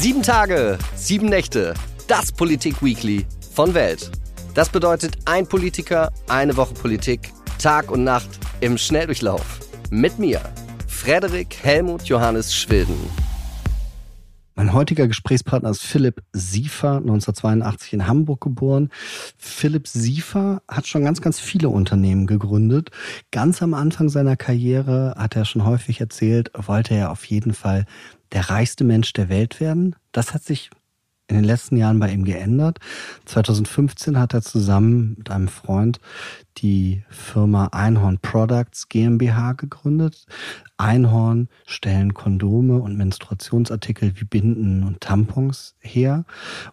Sieben Tage, sieben Nächte. Das Politik-Weekly von Welt. Das bedeutet ein Politiker, eine Woche Politik, Tag und Nacht im Schnelldurchlauf. Mit mir, Frederik Helmut Johannes Schwilden. Mein heutiger Gesprächspartner ist Philipp Siefer, 1982 in Hamburg geboren. Philipp Siefer hat schon ganz, ganz viele Unternehmen gegründet. Ganz am Anfang seiner Karriere, hat er schon häufig erzählt, wollte er auf jeden Fall der reichste Mensch der Welt werden. Das hat sich in den letzten Jahren bei ihm geändert. 2015 hat er zusammen mit einem Freund die Firma Einhorn Products GmbH gegründet. Einhorn stellen Kondome und Menstruationsartikel wie Binden und Tampons her.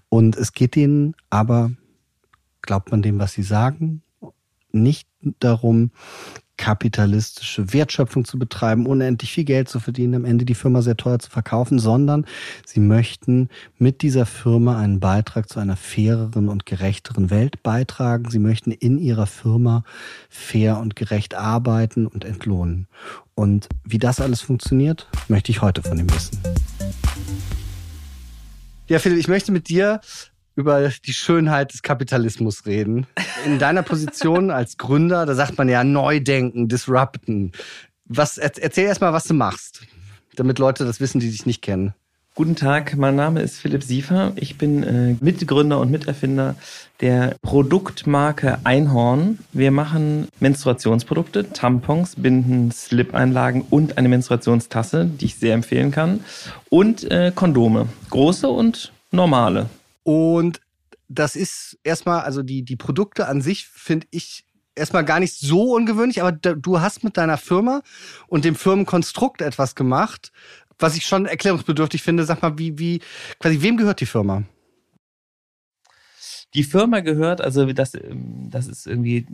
Und es geht ihnen aber, glaubt man dem, was sie sagen, nicht darum, kapitalistische Wertschöpfung zu betreiben, unendlich viel Geld zu verdienen, am Ende die Firma sehr teuer zu verkaufen, sondern sie möchten mit dieser Firma einen Beitrag zu einer faireren und gerechteren Welt beitragen. Sie möchten in ihrer Firma fair und gerecht arbeiten und entlohnen. Und wie das alles funktioniert, möchte ich heute von ihm wissen. Ja, Philipp, ich möchte mit dir über die Schönheit des Kapitalismus reden. In deiner Position als Gründer, da sagt man ja neu denken, disrupten. Was, erzähl erst mal, was du machst, damit Leute das wissen, die dich nicht kennen. Guten Tag, mein Name ist Philipp Siefer. Ich bin äh, Mitgründer und Miterfinder der Produktmarke Einhorn. Wir machen Menstruationsprodukte, Tampons, Binden, Slip-Einlagen und eine Menstruationstasse, die ich sehr empfehlen kann. Und äh, Kondome, große und normale. Und das ist erstmal, also die, die Produkte an sich finde ich erstmal gar nicht so ungewöhnlich, aber du hast mit deiner Firma und dem Firmenkonstrukt etwas gemacht, was ich schon erklärungsbedürftig finde. Sag mal, wie, wie, quasi, wem gehört die Firma? Die Firma gehört, also das, das ist irgendwie,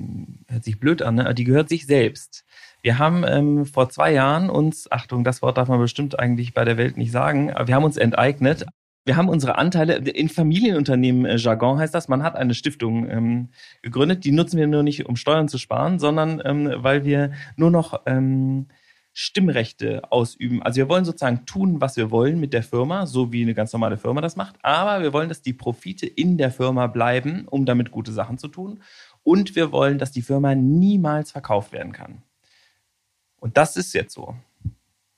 hört sich blöd an, ne? die gehört sich selbst. Wir haben ähm, vor zwei Jahren uns, Achtung, das Wort darf man bestimmt eigentlich bei der Welt nicht sagen, aber wir haben uns enteignet, wir haben unsere Anteile, in Familienunternehmen äh, Jargon heißt das, man hat eine Stiftung ähm, gegründet, die nutzen wir nur nicht, um Steuern zu sparen, sondern ähm, weil wir nur noch ähm, Stimmrechte ausüben. Also wir wollen sozusagen tun, was wir wollen mit der Firma, so wie eine ganz normale Firma das macht, aber wir wollen, dass die Profite in der Firma bleiben, um damit gute Sachen zu tun. Und wir wollen, dass die Firma niemals verkauft werden kann. Und das ist jetzt so.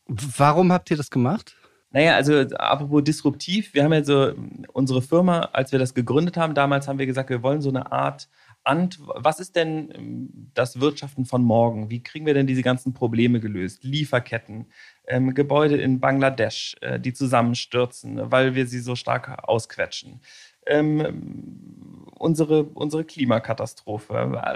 Warum habt ihr das gemacht? Naja, also apropos disruptiv, wir haben ja so unsere Firma, als wir das gegründet haben, damals haben wir gesagt, wir wollen so eine Art Ant, was ist denn ähm, das Wirtschaften von morgen? Wie kriegen wir denn diese ganzen Probleme gelöst? Lieferketten, ähm, Gebäude in Bangladesch, äh, die zusammenstürzen, weil wir sie so stark ausquetschen. Ähm, unsere, unsere Klimakatastrophe,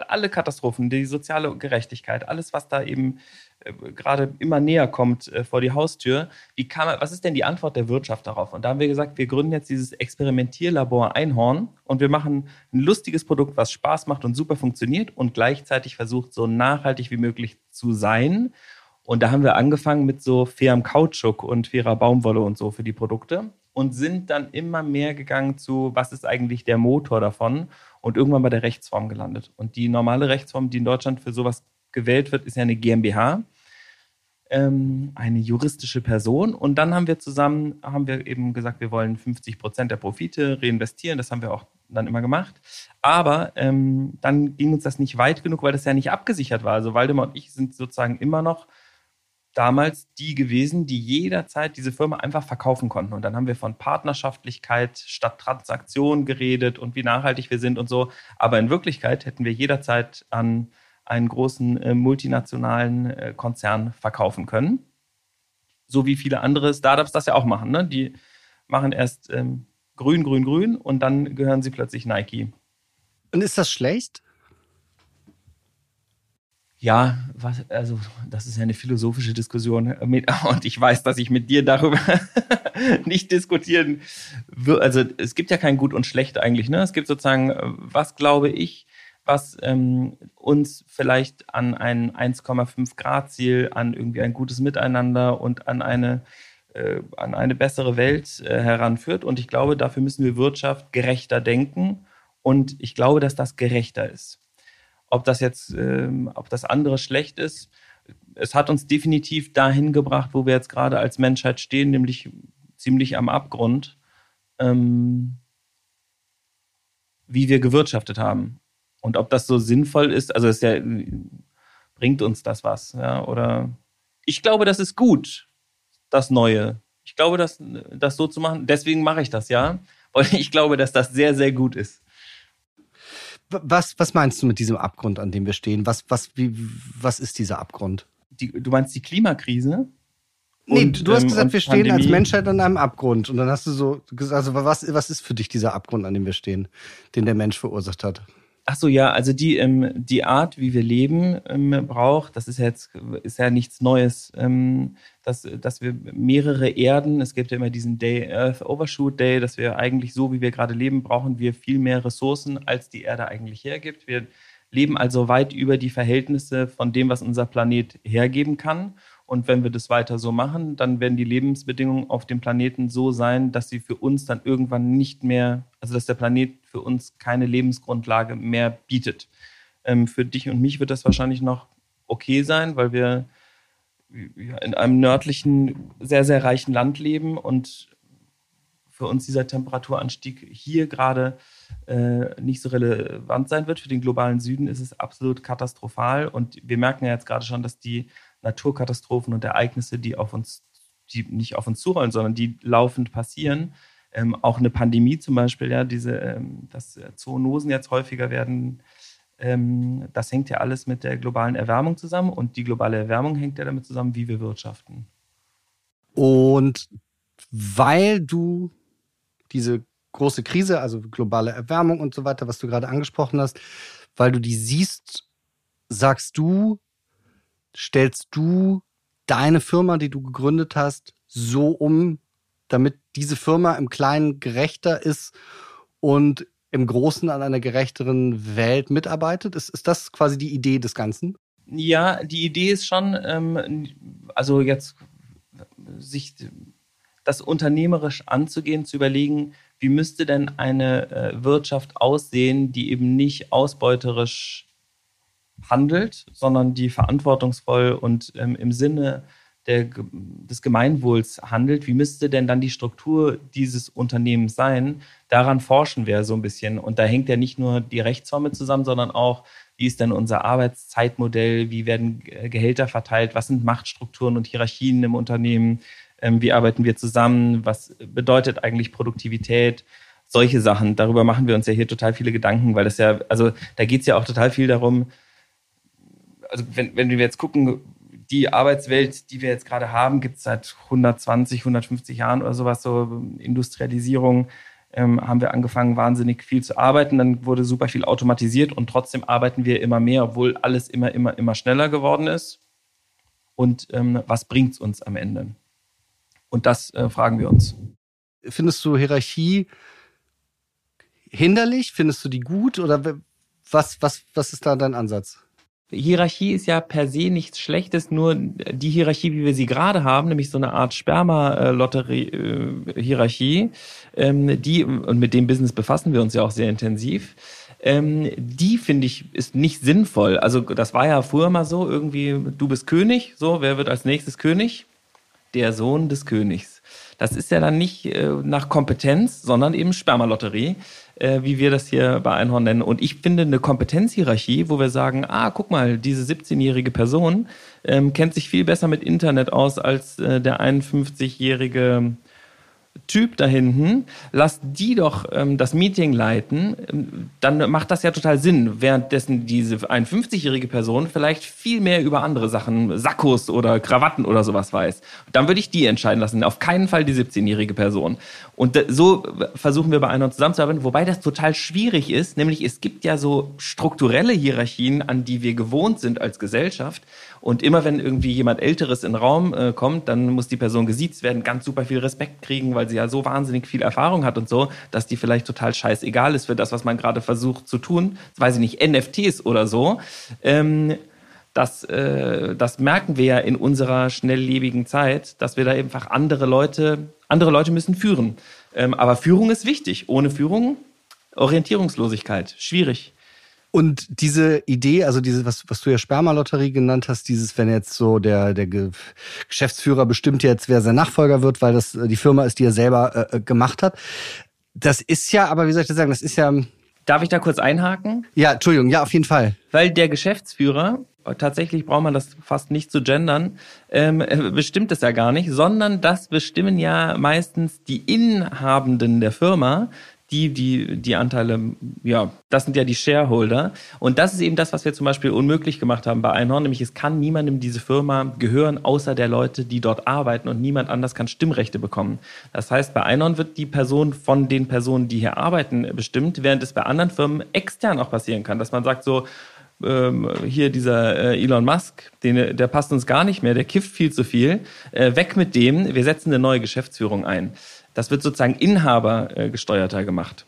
alle Katastrophen, die soziale Gerechtigkeit, alles, was da eben äh, gerade immer näher kommt äh, vor die Haustür. Wie kann was ist denn die Antwort der Wirtschaft darauf? Und da haben wir gesagt, wir gründen jetzt dieses Experimentierlabor Einhorn und wir machen ein lustiges Produkt, was Spaß macht und super funktioniert und gleichzeitig versucht, so nachhaltig wie möglich zu sein. Und da haben wir angefangen mit so fairem Kautschuk und fairer Baumwolle und so für die Produkte und sind dann immer mehr gegangen zu, was ist eigentlich der Motor davon und irgendwann bei der Rechtsform gelandet. Und die normale Rechtsform, die in Deutschland für sowas gewählt wird, ist ja eine GmbH, ähm, eine juristische Person. Und dann haben wir zusammen, haben wir eben gesagt, wir wollen 50 Prozent der Profite reinvestieren. Das haben wir auch dann immer gemacht. Aber ähm, dann ging uns das nicht weit genug, weil das ja nicht abgesichert war. Also Waldemar und ich sind sozusagen immer noch damals die gewesen, die jederzeit diese Firma einfach verkaufen konnten. Und dann haben wir von Partnerschaftlichkeit statt Transaktion geredet und wie nachhaltig wir sind und so. Aber in Wirklichkeit hätten wir jederzeit an einen großen äh, multinationalen äh, Konzern verkaufen können. So wie viele andere Startups das ja auch machen. Ne? Die machen erst ähm, grün, grün, grün und dann gehören sie plötzlich Nike. Und ist das schlecht? Ja, was, also das ist ja eine philosophische Diskussion mit, und ich weiß, dass ich mit dir darüber nicht diskutieren würde. Also es gibt ja kein Gut und Schlecht eigentlich. Ne? Es gibt sozusagen, äh, was glaube ich, was ähm, uns vielleicht an ein 1,5 Grad Ziel, an irgendwie ein gutes Miteinander und an eine äh, an eine bessere Welt äh, heranführt. Und ich glaube, dafür müssen wir Wirtschaft gerechter denken. Und ich glaube, dass das gerechter ist. Ob das jetzt, ähm, ob das andere schlecht ist, es hat uns definitiv dahin gebracht, wo wir jetzt gerade als Menschheit stehen, nämlich ziemlich am Abgrund. ähm, wie wir gewirtschaftet haben. Und ob das so sinnvoll ist, also ist ja, bringt uns das was, ja, oder ich glaube, das ist gut, das Neue. Ich glaube, das, das so zu machen, deswegen mache ich das, ja, weil ich glaube, dass das sehr, sehr gut ist. Was, was meinst du mit diesem Abgrund, an dem wir stehen? Was, was, wie, was ist dieser Abgrund? Die, du meinst die Klimakrise? Nee, und, du hast ähm, gesagt, wir stehen Pandemie. als Menschheit an einem Abgrund. Und dann hast du so gesagt, also was, was ist für dich dieser Abgrund, an dem wir stehen, den der Mensch verursacht hat? Ach so, ja, also die, ähm, die Art, wie wir leben, ähm, braucht, das ist ja jetzt ist ja nichts Neues, ähm, dass, dass wir mehrere Erden, es gibt ja immer diesen Day, Earth Overshoot Day, dass wir eigentlich so, wie wir gerade leben, brauchen wir viel mehr Ressourcen, als die Erde eigentlich hergibt. Wir leben also weit über die Verhältnisse von dem, was unser Planet hergeben kann. Und wenn wir das weiter so machen, dann werden die Lebensbedingungen auf dem Planeten so sein, dass sie für uns dann irgendwann nicht mehr, also dass der Planet für uns keine Lebensgrundlage mehr bietet. Ähm, für dich und mich wird das wahrscheinlich noch okay sein, weil wir in einem nördlichen, sehr, sehr reichen Land leben und für uns dieser Temperaturanstieg hier gerade äh, nicht so relevant sein wird. Für den globalen Süden ist es absolut katastrophal. Und wir merken ja jetzt gerade schon, dass die Naturkatastrophen und Ereignisse, die auf uns, die nicht auf uns zurollen, sondern die laufend passieren. Ähm, auch eine Pandemie zum Beispiel, ja, diese, ähm, dass Zoonosen jetzt häufiger werden, ähm, das hängt ja alles mit der globalen Erwärmung zusammen und die globale Erwärmung hängt ja damit zusammen, wie wir wirtschaften. Und weil du diese große Krise, also globale Erwärmung und so weiter, was du gerade angesprochen hast, weil du die siehst, sagst du, stellst du deine Firma, die du gegründet hast, so um, damit diese Firma im Kleinen gerechter ist und im Großen an einer gerechteren Welt mitarbeitet? Ist, ist das quasi die Idee des Ganzen? Ja, die Idee ist schon, ähm, also jetzt sich das unternehmerisch anzugehen, zu überlegen, wie müsste denn eine äh, Wirtschaft aussehen, die eben nicht ausbeuterisch handelt, sondern die verantwortungsvoll und ähm, im Sinne der, des Gemeinwohls handelt, wie müsste denn dann die Struktur dieses Unternehmens sein? Daran forschen wir so ein bisschen. Und da hängt ja nicht nur die Rechtsform mit zusammen, sondern auch, wie ist denn unser Arbeitszeitmodell? Wie werden Gehälter verteilt? Was sind Machtstrukturen und Hierarchien im Unternehmen? Ähm, wie arbeiten wir zusammen? Was bedeutet eigentlich Produktivität? Solche Sachen. Darüber machen wir uns ja hier total viele Gedanken, weil das ja, also da geht es ja auch total viel darum, also wenn, wenn wir jetzt gucken, die Arbeitswelt, die wir jetzt gerade haben, gibt es seit 120, 150 Jahren oder sowas, so Industrialisierung, ähm, haben wir angefangen, wahnsinnig viel zu arbeiten. Dann wurde super viel automatisiert und trotzdem arbeiten wir immer mehr, obwohl alles immer, immer, immer schneller geworden ist. Und ähm, was bringt es uns am Ende? Und das äh, fragen wir uns. Findest du Hierarchie hinderlich? Findest du die gut? Oder was, was, was ist da dein Ansatz? Hierarchie ist ja per se nichts Schlechtes, nur die Hierarchie, wie wir sie gerade haben, nämlich so eine Art Sperma-Lotterie-Hierarchie, ähm, die, und mit dem Business befassen wir uns ja auch sehr intensiv, ähm, die finde ich ist nicht sinnvoll. Also das war ja früher mal so, irgendwie, du bist König, so, wer wird als nächstes König? Der Sohn des Königs. Das ist ja dann nicht äh, nach Kompetenz, sondern eben Spermalotterie äh, wie wir das hier bei Einhorn nennen. Und ich finde eine Kompetenzhierarchie, wo wir sagen, ah, guck mal, diese 17-jährige Person ähm, kennt sich viel besser mit Internet aus als äh, der 51-jährige Typ da hinten, lass die doch ähm, das Meeting leiten, ähm, dann macht das ja total Sinn, währenddessen diese 51-jährige Person vielleicht viel mehr über andere Sachen, Sakkos oder Krawatten oder sowas weiß. Dann würde ich die entscheiden lassen, auf keinen Fall die 17-jährige Person. Und so versuchen wir bei einer zusammenzuarbeiten, wobei das total schwierig ist, nämlich es gibt ja so strukturelle Hierarchien, an die wir gewohnt sind als Gesellschaft. Und immer wenn irgendwie jemand Älteres in den Raum äh, kommt, dann muss die Person gesiezt werden, ganz super viel Respekt kriegen, weil sie ja so wahnsinnig viel Erfahrung hat und so, dass die vielleicht total scheißegal ist für das, was man gerade versucht zu tun. Das weiß ich nicht, NFTs oder so. Ähm, das, äh, das merken wir ja in unserer schnelllebigen Zeit, dass wir da einfach andere Leute, andere Leute müssen führen. Ähm, aber Führung ist wichtig. Ohne Führung Orientierungslosigkeit. Schwierig. Und diese Idee, also diese, was, was du ja Spermalotterie genannt hast, dieses, wenn jetzt so der, der Geschäftsführer bestimmt jetzt, wer sein Nachfolger wird, weil das die Firma ist, die er selber äh, äh, gemacht hat. Das ist ja, aber wie soll ich das sagen, das ist ja. Darf ich da kurz einhaken? Ja, Entschuldigung, ja, auf jeden Fall. Weil der Geschäftsführer, tatsächlich braucht man das fast nicht zu gendern, ähm, bestimmt es ja gar nicht, sondern das bestimmen ja meistens die Inhabenden der Firma, die, die, die Anteile, ja, das sind ja die Shareholder. Und das ist eben das, was wir zum Beispiel unmöglich gemacht haben bei Einhorn, nämlich es kann niemandem diese Firma gehören, außer der Leute, die dort arbeiten und niemand anders kann Stimmrechte bekommen. Das heißt, bei Einhorn wird die Person von den Personen, die hier arbeiten, bestimmt, während es bei anderen Firmen extern auch passieren kann, dass man sagt so, ähm, hier dieser äh, Elon Musk, den, der passt uns gar nicht mehr, der kifft viel zu viel, äh, weg mit dem, wir setzen eine neue Geschäftsführung ein. Das wird sozusagen inhabergesteuerter gemacht.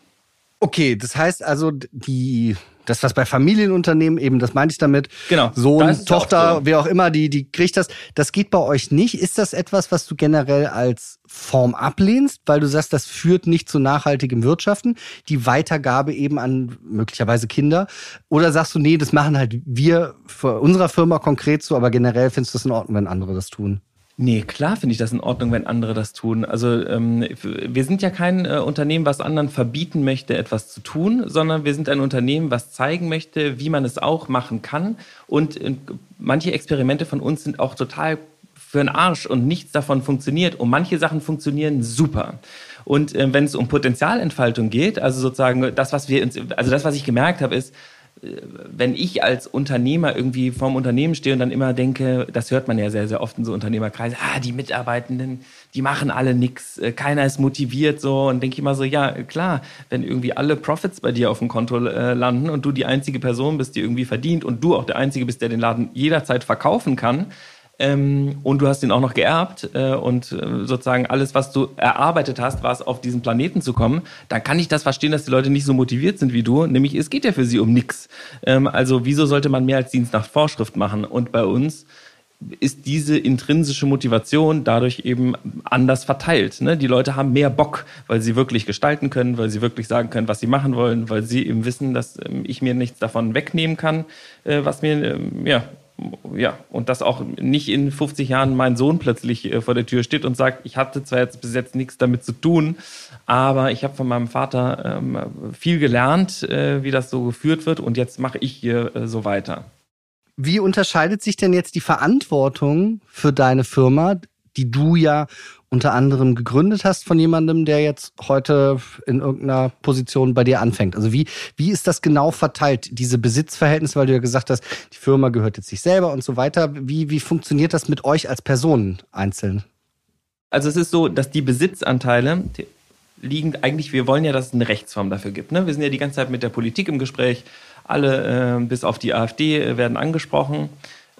Okay, das heißt also, die, das, was bei Familienunternehmen eben, das meinte ich damit, genau, Sohn, Tochter, so. wer auch immer, die, die kriegt das. Das geht bei euch nicht. Ist das etwas, was du generell als Form ablehnst, weil du sagst, das führt nicht zu nachhaltigem Wirtschaften, die Weitergabe eben an möglicherweise Kinder? Oder sagst du, nee, das machen halt wir für unserer Firma konkret so, aber generell findest du es in Ordnung, wenn andere das tun? Nee, klar finde ich das in Ordnung, wenn andere das tun. Also ähm, wir sind ja kein äh, Unternehmen, was anderen verbieten möchte, etwas zu tun, sondern wir sind ein Unternehmen, was zeigen möchte, wie man es auch machen kann. Und äh, manche Experimente von uns sind auch total für den Arsch und nichts davon funktioniert. Und manche Sachen funktionieren super. Und äh, wenn es um Potenzialentfaltung geht, also sozusagen das, was wir uns, also das, was ich gemerkt habe, ist, wenn ich als Unternehmer irgendwie vorm Unternehmen stehe und dann immer denke, das hört man ja sehr, sehr oft in so Unternehmerkreisen, ah, die Mitarbeitenden, die machen alle nichts, äh, keiner ist motiviert so und denke ich immer so, ja, klar, wenn irgendwie alle Profits bei dir auf dem Konto äh, landen und du die einzige Person bist, die irgendwie verdient und du auch der Einzige bist, der den Laden jederzeit verkaufen kann, ähm, und du hast ihn auch noch geerbt äh, und äh, sozusagen alles, was du erarbeitet hast, war es auf diesen Planeten zu kommen, dann kann ich das verstehen, dass die Leute nicht so motiviert sind wie du. Nämlich, es geht ja für sie um nichts. Ähm, also wieso sollte man mehr als Dienst nach Vorschrift machen? Und bei uns ist diese intrinsische Motivation dadurch eben anders verteilt. Ne? Die Leute haben mehr Bock, weil sie wirklich gestalten können, weil sie wirklich sagen können, was sie machen wollen, weil sie eben wissen, dass ähm, ich mir nichts davon wegnehmen kann, äh, was mir ähm, ja ja, und dass auch nicht in 50 Jahren mein Sohn plötzlich äh, vor der Tür steht und sagt, ich hatte zwar jetzt bis jetzt nichts damit zu tun, aber ich habe von meinem Vater ähm, viel gelernt, äh, wie das so geführt wird und jetzt mache ich hier äh, so weiter. Wie unterscheidet sich denn jetzt die Verantwortung für deine Firma, die du ja unter anderem gegründet hast von jemandem, der jetzt heute in irgendeiner Position bei dir anfängt. Also wie, wie ist das genau verteilt, diese Besitzverhältnisse, weil du ja gesagt hast, die Firma gehört jetzt sich selber und so weiter. Wie, wie funktioniert das mit euch als Personen einzeln? Also es ist so, dass die Besitzanteile liegen eigentlich, wir wollen ja, dass es eine Rechtsform dafür gibt. Ne? Wir sind ja die ganze Zeit mit der Politik im Gespräch. Alle äh, bis auf die AfD äh, werden angesprochen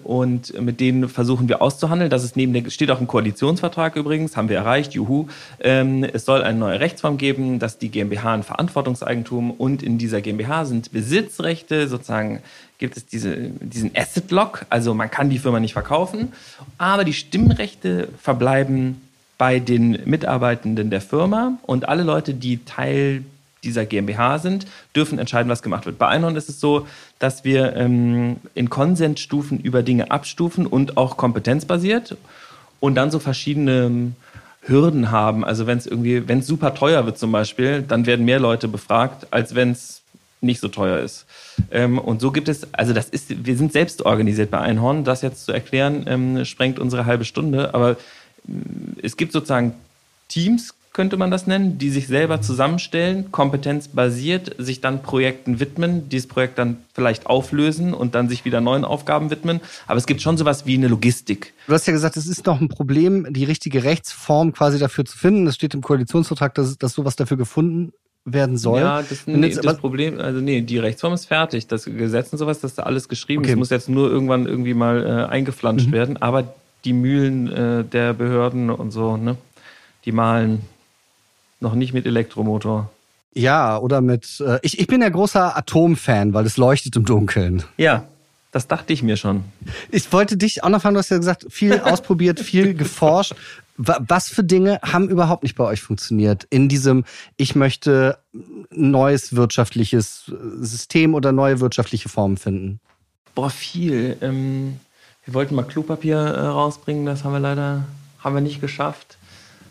und mit denen versuchen wir auszuhandeln. Das ist neben der, steht auch im Koalitionsvertrag übrigens, haben wir erreicht, juhu. Ähm, es soll eine neue Rechtsform geben, dass die GmbH ein Verantwortungseigentum und in dieser GmbH sind Besitzrechte, sozusagen gibt es diese, diesen Asset Lock, also man kann die Firma nicht verkaufen, aber die Stimmrechte verbleiben bei den Mitarbeitenden der Firma und alle Leute, die Teil dieser GmbH sind, dürfen entscheiden, was gemacht wird. Bei Einhorn ist es so, dass wir ähm, in Konsensstufen über Dinge abstufen und auch kompetenzbasiert und dann so verschiedene ähm, Hürden haben. Also wenn es irgendwie, wenn es super teuer wird zum Beispiel, dann werden mehr Leute befragt, als wenn es nicht so teuer ist. Ähm, und so gibt es, also das ist, wir sind selbst organisiert bei Einhorn. Das jetzt zu erklären, ähm, sprengt unsere halbe Stunde. Aber ähm, es gibt sozusagen Teams, könnte man das nennen, die sich selber zusammenstellen, kompetenzbasiert, sich dann Projekten widmen, dieses Projekt dann vielleicht auflösen und dann sich wieder neuen Aufgaben widmen. Aber es gibt schon sowas wie eine Logistik. Du hast ja gesagt, es ist noch ein Problem, die richtige Rechtsform quasi dafür zu finden. Es steht im Koalitionsvertrag, dass, dass sowas dafür gefunden werden soll. Ja, das, nee, das Problem, also nee, die Rechtsform ist fertig. Das Gesetz und sowas, das ist da alles geschrieben. Es okay. muss jetzt nur irgendwann irgendwie mal äh, eingeflanscht mhm. werden. Aber die Mühlen äh, der Behörden und so, ne, die malen noch nicht mit Elektromotor. Ja, oder mit. Äh, ich, ich bin ja großer Atomfan, weil es leuchtet im Dunkeln. Ja, das dachte ich mir schon. Ich wollte dich auch noch fragen, du hast ja gesagt, viel ausprobiert, viel geforscht. Was für Dinge haben überhaupt nicht bei euch funktioniert? In diesem, ich möchte neues wirtschaftliches System oder neue wirtschaftliche Formen finden? Boah, viel. Ähm, wir wollten mal Klopapier äh, rausbringen, das haben wir leider haben wir nicht geschafft.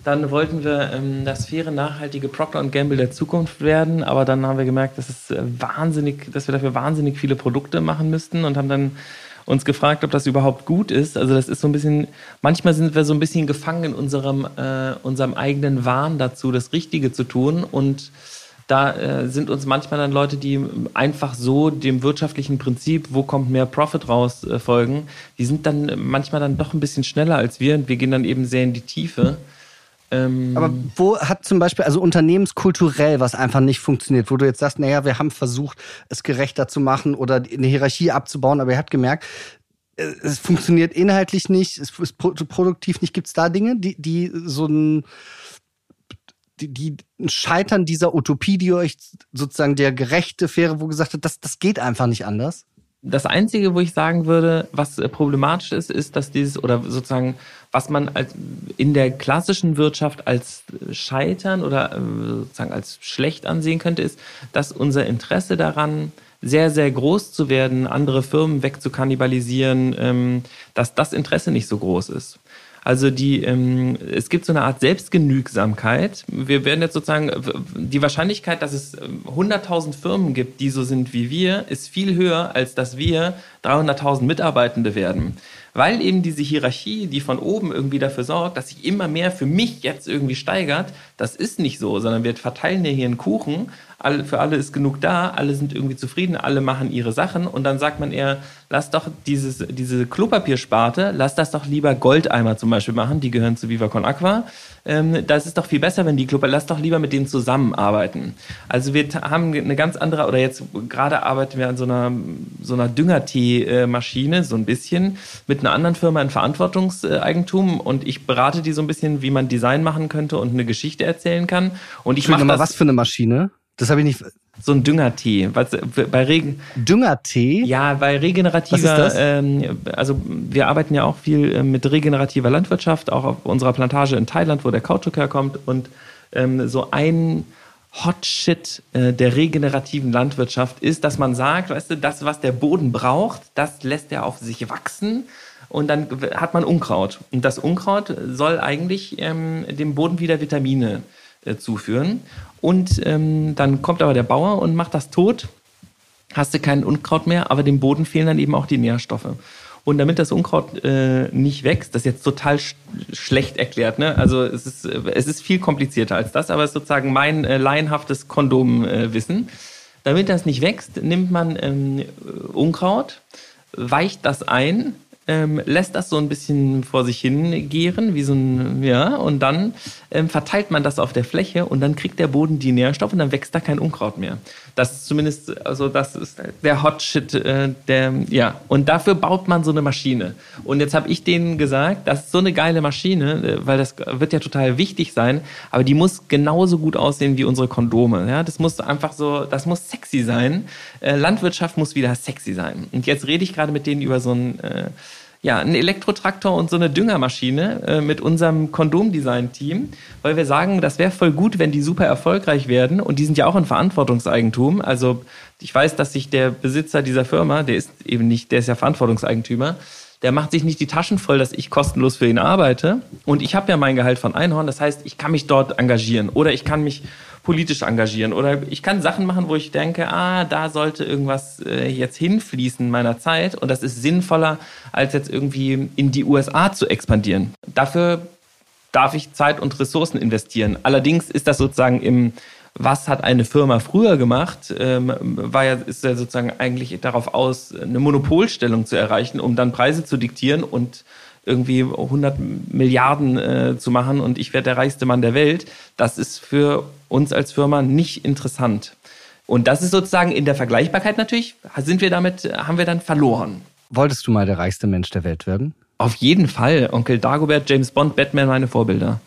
Dann wollten wir ähm, das faire, nachhaltige Procter Gamble der Zukunft werden, aber dann haben wir gemerkt, dass es äh, wahnsinnig, dass wir dafür wahnsinnig viele Produkte machen müssten und haben dann uns gefragt, ob das überhaupt gut ist. Also das ist so ein bisschen, manchmal sind wir so ein bisschen gefangen in unserem, äh, unserem eigenen Wahn dazu, das Richtige zu tun und da äh, sind uns manchmal dann Leute, die einfach so dem wirtschaftlichen Prinzip, wo kommt mehr Profit raus, äh, folgen. Die sind dann manchmal dann doch ein bisschen schneller als wir und wir gehen dann eben sehr in die Tiefe. Ähm Aber wo hat zum Beispiel, also unternehmenskulturell was einfach nicht funktioniert, wo du jetzt sagst, naja, wir haben versucht, es gerechter zu machen oder eine Hierarchie abzubauen, aber ihr habt gemerkt, äh, es funktioniert inhaltlich nicht, es ist produktiv nicht. Gibt es da Dinge, die, die so ein die, die Scheitern dieser Utopie, die euch sozusagen der gerechte, faire, wo gesagt hat, das, das geht einfach nicht anders? Das Einzige, wo ich sagen würde, was äh, problematisch ist, ist, dass dieses oder sozusagen, was man als in der klassischen Wirtschaft als Scheitern oder äh, sozusagen als schlecht ansehen könnte, ist, dass unser Interesse daran, sehr, sehr groß zu werden, andere Firmen wegzukannibalisieren, ähm, dass das Interesse nicht so groß ist. Also die, ähm, es gibt so eine Art Selbstgenügsamkeit. Wir werden jetzt sozusagen, die Wahrscheinlichkeit, dass es 100.000 ähm, Firmen gibt, die so sind wie wir, ist viel höher, als dass wir 300.000 Mitarbeitende werden. Weil eben diese Hierarchie, die von oben irgendwie dafür sorgt, dass sich immer mehr für mich jetzt irgendwie steigert, das ist nicht so, sondern wir verteilen ja hier einen Kuchen alle, für alle ist genug da, alle sind irgendwie zufrieden, alle machen ihre Sachen und dann sagt man eher, lass doch dieses, diese Klopapiersparte, lass das doch lieber Goldeimer zum Beispiel machen, die gehören zu Viva Con Aqua. Ähm, das ist doch viel besser, wenn die Klopapier, lass doch lieber mit denen zusammenarbeiten. Also wir haben eine ganz andere, oder jetzt gerade arbeiten wir an so einer, so einer Düngertee-Maschine, so ein bisschen, mit einer anderen Firma in Verantwortungseigentum und ich berate die so ein bisschen, wie man Design machen könnte und eine Geschichte erzählen kann. Und ich mache mal, was für eine Maschine? Das habe ich nicht. So ein Düngertee. Was, bei Regen Düngertee? Ja, bei regenerativer. Ähm, also wir arbeiten ja auch viel äh, mit regenerativer Landwirtschaft, auch auf unserer Plantage in Thailand, wo der Kautschuk herkommt. Und ähm, so ein Hot Shit äh, der regenerativen Landwirtschaft ist, dass man sagt, weißt du, das, was der Boden braucht, das lässt er auf sich wachsen und dann hat man Unkraut. Und das Unkraut soll eigentlich ähm, dem Boden wieder Vitamine äh, zuführen. Und ähm, dann kommt aber der Bauer und macht das tot. Hast du kein Unkraut mehr, aber dem Boden fehlen dann eben auch die Nährstoffe. Und damit das Unkraut äh, nicht wächst, das ist jetzt total sch schlecht erklärt, ne? Also es ist, es ist viel komplizierter als das, aber es ist sozusagen mein äh, laienhaftes Kondomwissen. Äh, damit das nicht wächst, nimmt man ähm, Unkraut, weicht das ein, ähm, lässt das so ein bisschen vor sich hin gären, wie so ein, ja, und dann ähm, verteilt man das auf der Fläche und dann kriegt der Boden die Nährstoffe und dann wächst da kein Unkraut mehr. Das ist zumindest, also das ist der Hot Shit, äh, der, ja, und dafür baut man so eine Maschine. Und jetzt habe ich denen gesagt, das ist so eine geile Maschine, äh, weil das wird ja total wichtig sein, aber die muss genauso gut aussehen wie unsere Kondome. Ja, das muss einfach so, das muss sexy sein. Äh, Landwirtschaft muss wieder sexy sein. Und jetzt rede ich gerade mit denen über so ein äh, ja, einen Elektrotraktor und so eine Düngermaschine äh, mit unserem Kondomdesign-Team, weil wir sagen, das wäre voll gut, wenn die super erfolgreich werden und die sind ja auch in Verantwortungseigentum. Also ich weiß, dass sich der Besitzer dieser Firma, der ist eben nicht, der ist ja Verantwortungseigentümer, der macht sich nicht die Taschen voll, dass ich kostenlos für ihn arbeite. Und ich habe ja mein Gehalt von Einhorn, das heißt, ich kann mich dort engagieren oder ich kann mich politisch engagieren oder ich kann Sachen machen, wo ich denke, ah, da sollte irgendwas äh, jetzt hinfließen meiner Zeit und das ist sinnvoller, als jetzt irgendwie in die USA zu expandieren. Dafür darf ich Zeit und Ressourcen investieren. Allerdings ist das sozusagen im was hat eine Firma früher gemacht, ähm, war ja, ist ja sozusagen eigentlich darauf aus, eine Monopolstellung zu erreichen, um dann Preise zu diktieren und irgendwie 100 Milliarden äh, zu machen und ich werde der reichste Mann der Welt. Das ist für uns als Firma nicht interessant. Und das ist sozusagen in der Vergleichbarkeit natürlich, sind wir damit, haben wir dann verloren. Wolltest du mal der reichste Mensch der Welt werden? Auf jeden Fall. Onkel Dagobert, James Bond, Batman, meine Vorbilder.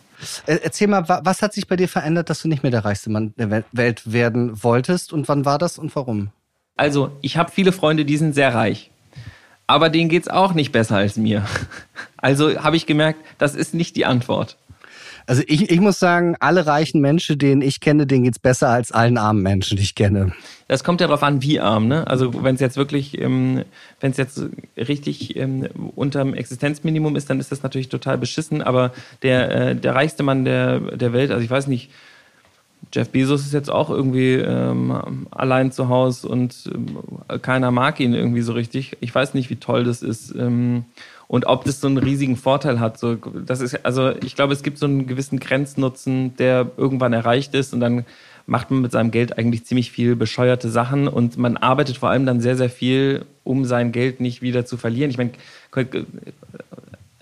Äh, erzähl mal, was hat sich bei dir verändert, dass du nicht mehr der reichste Mann der Welt werden wolltest und wann war das und warum? Also, ich habe viele Freunde, die sind sehr reich. Aber denen geht's auch nicht besser als mir. Also habe ich gemerkt, das ist nicht die Antwort. Also ich, ich muss sagen, alle reichen Menschen, denen ich kenne, denen geht's besser als allen armen Menschen, die ich kenne. Das kommt ja darauf an, wie arm. Ne? Also wenn es jetzt wirklich, ähm, wenn es jetzt richtig ähm, unterm Existenzminimum ist, dann ist das natürlich total beschissen. Aber der, äh, der reichste Mann der, der Welt, also ich weiß nicht, Jeff Bezos ist jetzt auch irgendwie ähm, allein zu Hause und ähm, keiner mag ihn irgendwie so richtig. Ich weiß nicht, wie toll das ist ähm, und ob das so einen riesigen Vorteil hat. So, das ist also, ich glaube, es gibt so einen gewissen Grenznutzen, der irgendwann erreicht ist und dann macht man mit seinem Geld eigentlich ziemlich viel bescheuerte Sachen und man arbeitet vor allem dann sehr, sehr viel, um sein Geld nicht wieder zu verlieren. Ich meine,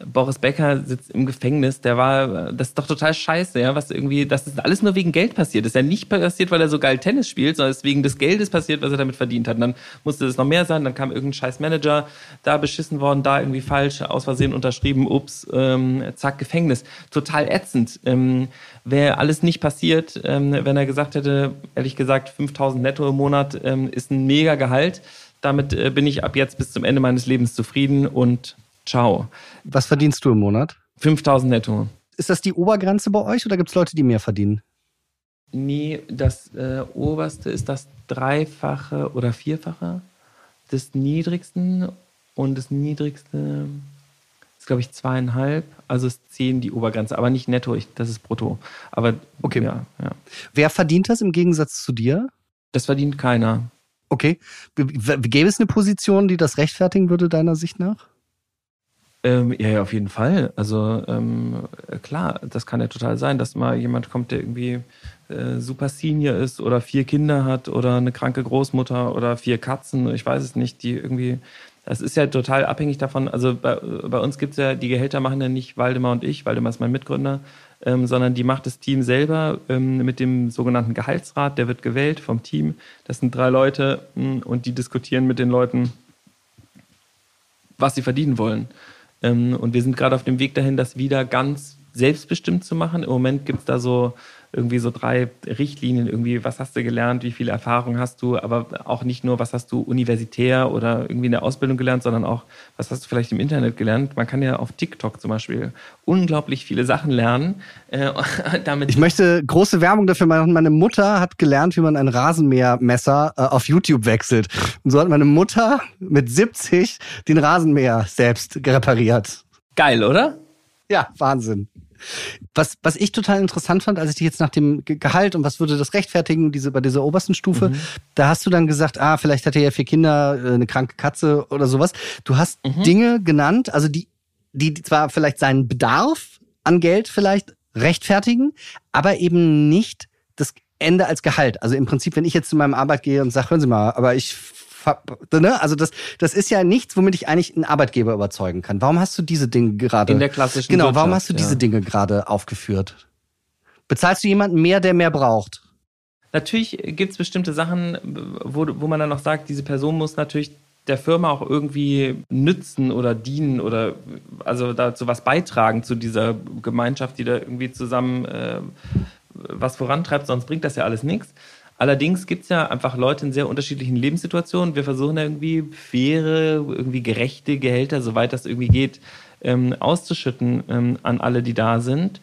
Boris Becker sitzt im Gefängnis, der war, das ist doch total scheiße, ja, was irgendwie, das ist alles nur wegen Geld passiert. Das ist ja nicht passiert, weil er so geil Tennis spielt, sondern es ist wegen des Geldes passiert, was er damit verdient hat. Und dann musste das noch mehr sein, dann kam irgendein scheiß Manager, da beschissen worden, da irgendwie falsch, aus Versehen unterschrieben, ups, ähm, zack, Gefängnis. Total ätzend. Ähm, Wäre alles nicht passiert, ähm, wenn er gesagt hätte, ehrlich gesagt, 5000 netto im Monat ähm, ist ein mega Gehalt. Damit äh, bin ich ab jetzt bis zum Ende meines Lebens zufrieden und Ciao. Was verdienst du im Monat? 5000 netto. Ist das die Obergrenze bei euch oder gibt es Leute, die mehr verdienen? Nee, das äh, oberste ist das Dreifache oder Vierfache des niedrigsten und das niedrigste ist, glaube ich, zweieinhalb. Also ist zehn die Obergrenze, aber nicht netto, ich, das ist brutto. Aber okay. Ja, ja. Wer verdient das im Gegensatz zu dir? Das verdient keiner. Okay. Gäbe es eine Position, die das rechtfertigen würde, deiner Sicht nach? Ähm, ja, ja, auf jeden Fall. Also ähm, klar, das kann ja total sein, dass mal jemand kommt, der irgendwie äh, super Senior ist oder vier Kinder hat oder eine kranke Großmutter oder vier Katzen, ich weiß es nicht, die irgendwie, das ist ja total abhängig davon. Also bei, bei uns gibt es ja, die Gehälter machen ja nicht Waldemar und ich, Waldemar ist mein Mitgründer, ähm, sondern die macht das Team selber ähm, mit dem sogenannten Gehaltsrat, der wird gewählt vom Team. Das sind drei Leute mh, hm, und die diskutieren mit den Leuten, was sie verdienen wollen. Ähm, und wir sind gerade auf dem Weg dahin, das wieder ganz selbstbestimmt zu machen. Im Moment gibt es da so irgendwie so drei Richtlinien, irgendwie, was hast du gelernt, wie viel Erfahrung hast du, aber auch nicht nur, was hast du universitär oder irgendwie in der Ausbildung gelernt, sondern auch, was hast du vielleicht im Internet gelernt. Man kann ja auf TikTok zum Beispiel unglaublich viele Sachen lernen. Äh, damit ich möchte große Werbung dafür machen. Meine Mutter hat gelernt, wie man ein Rasenmähermesser äh, auf YouTube wechselt. Und so hat meine Mutter mit 70 den Rasenmäher selbst repariert. Geil, oder? Ja, Wahnsinn. Was, was ich total interessant fand, als ich dich jetzt nach dem Gehalt und was würde das rechtfertigen, diese, bei dieser obersten Stufe, mhm. da hast du dann gesagt, ah, vielleicht hat er ja vier Kinder, äh, eine kranke Katze oder sowas. Du hast mhm. Dinge genannt, also die, die zwar vielleicht seinen Bedarf an Geld vielleicht rechtfertigen, aber eben nicht das Ende als Gehalt. Also im Prinzip, wenn ich jetzt zu meinem Arbeit gehe und sage, hören Sie mal, aber ich Ne? Also das, das ist ja nichts, womit ich eigentlich einen Arbeitgeber überzeugen kann. Warum hast du diese Dinge gerade? In der klassischen Genau, warum hast du diese ja. Dinge gerade aufgeführt? Bezahlst du jemanden mehr, der mehr braucht? Natürlich gibt es bestimmte Sachen, wo, wo man dann noch sagt, diese Person muss natürlich der Firma auch irgendwie nützen oder dienen oder also dazu was beitragen zu dieser Gemeinschaft, die da irgendwie zusammen äh, was vorantreibt, sonst bringt das ja alles nichts. Allerdings gibt es ja einfach Leute in sehr unterschiedlichen Lebenssituationen. Wir versuchen irgendwie faire, irgendwie gerechte Gehälter, soweit das irgendwie geht, ähm, auszuschütten ähm, an alle, die da sind.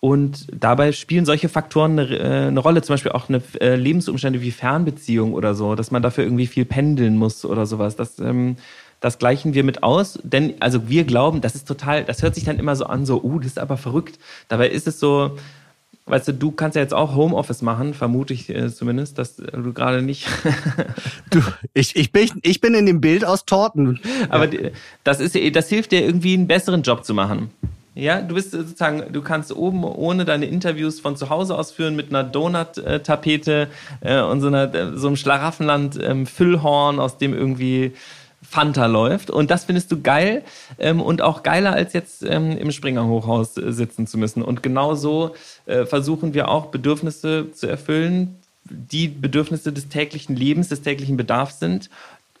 Und dabei spielen solche Faktoren eine, äh, eine Rolle, zum Beispiel auch eine äh, Lebensumstände wie Fernbeziehung oder so, dass man dafür irgendwie viel pendeln muss oder sowas. Das, ähm, das gleichen wir mit aus, denn also wir glauben, das ist total, das hört sich dann immer so an, so, uh, das ist aber verrückt. Dabei ist es so, Weißt du, du kannst ja jetzt auch Homeoffice machen, vermute ich äh, zumindest, dass du gerade nicht. du, ich, ich, bin, ich bin in dem Bild aus Torten. Aber ja. das, ist, das hilft dir irgendwie einen besseren Job zu machen. Ja, du bist sozusagen, du kannst oben ohne deine Interviews von zu Hause ausführen mit einer Donut-Tapete äh, und so, einer, so einem Schlaraffenland-Füllhorn, ähm, aus dem irgendwie Fanta läuft. Und das findest du geil ähm, und auch geiler, als jetzt ähm, im Springer-Hochhaus äh, sitzen zu müssen. Und genau so äh, versuchen wir auch Bedürfnisse zu erfüllen, die Bedürfnisse des täglichen Lebens, des täglichen Bedarfs sind,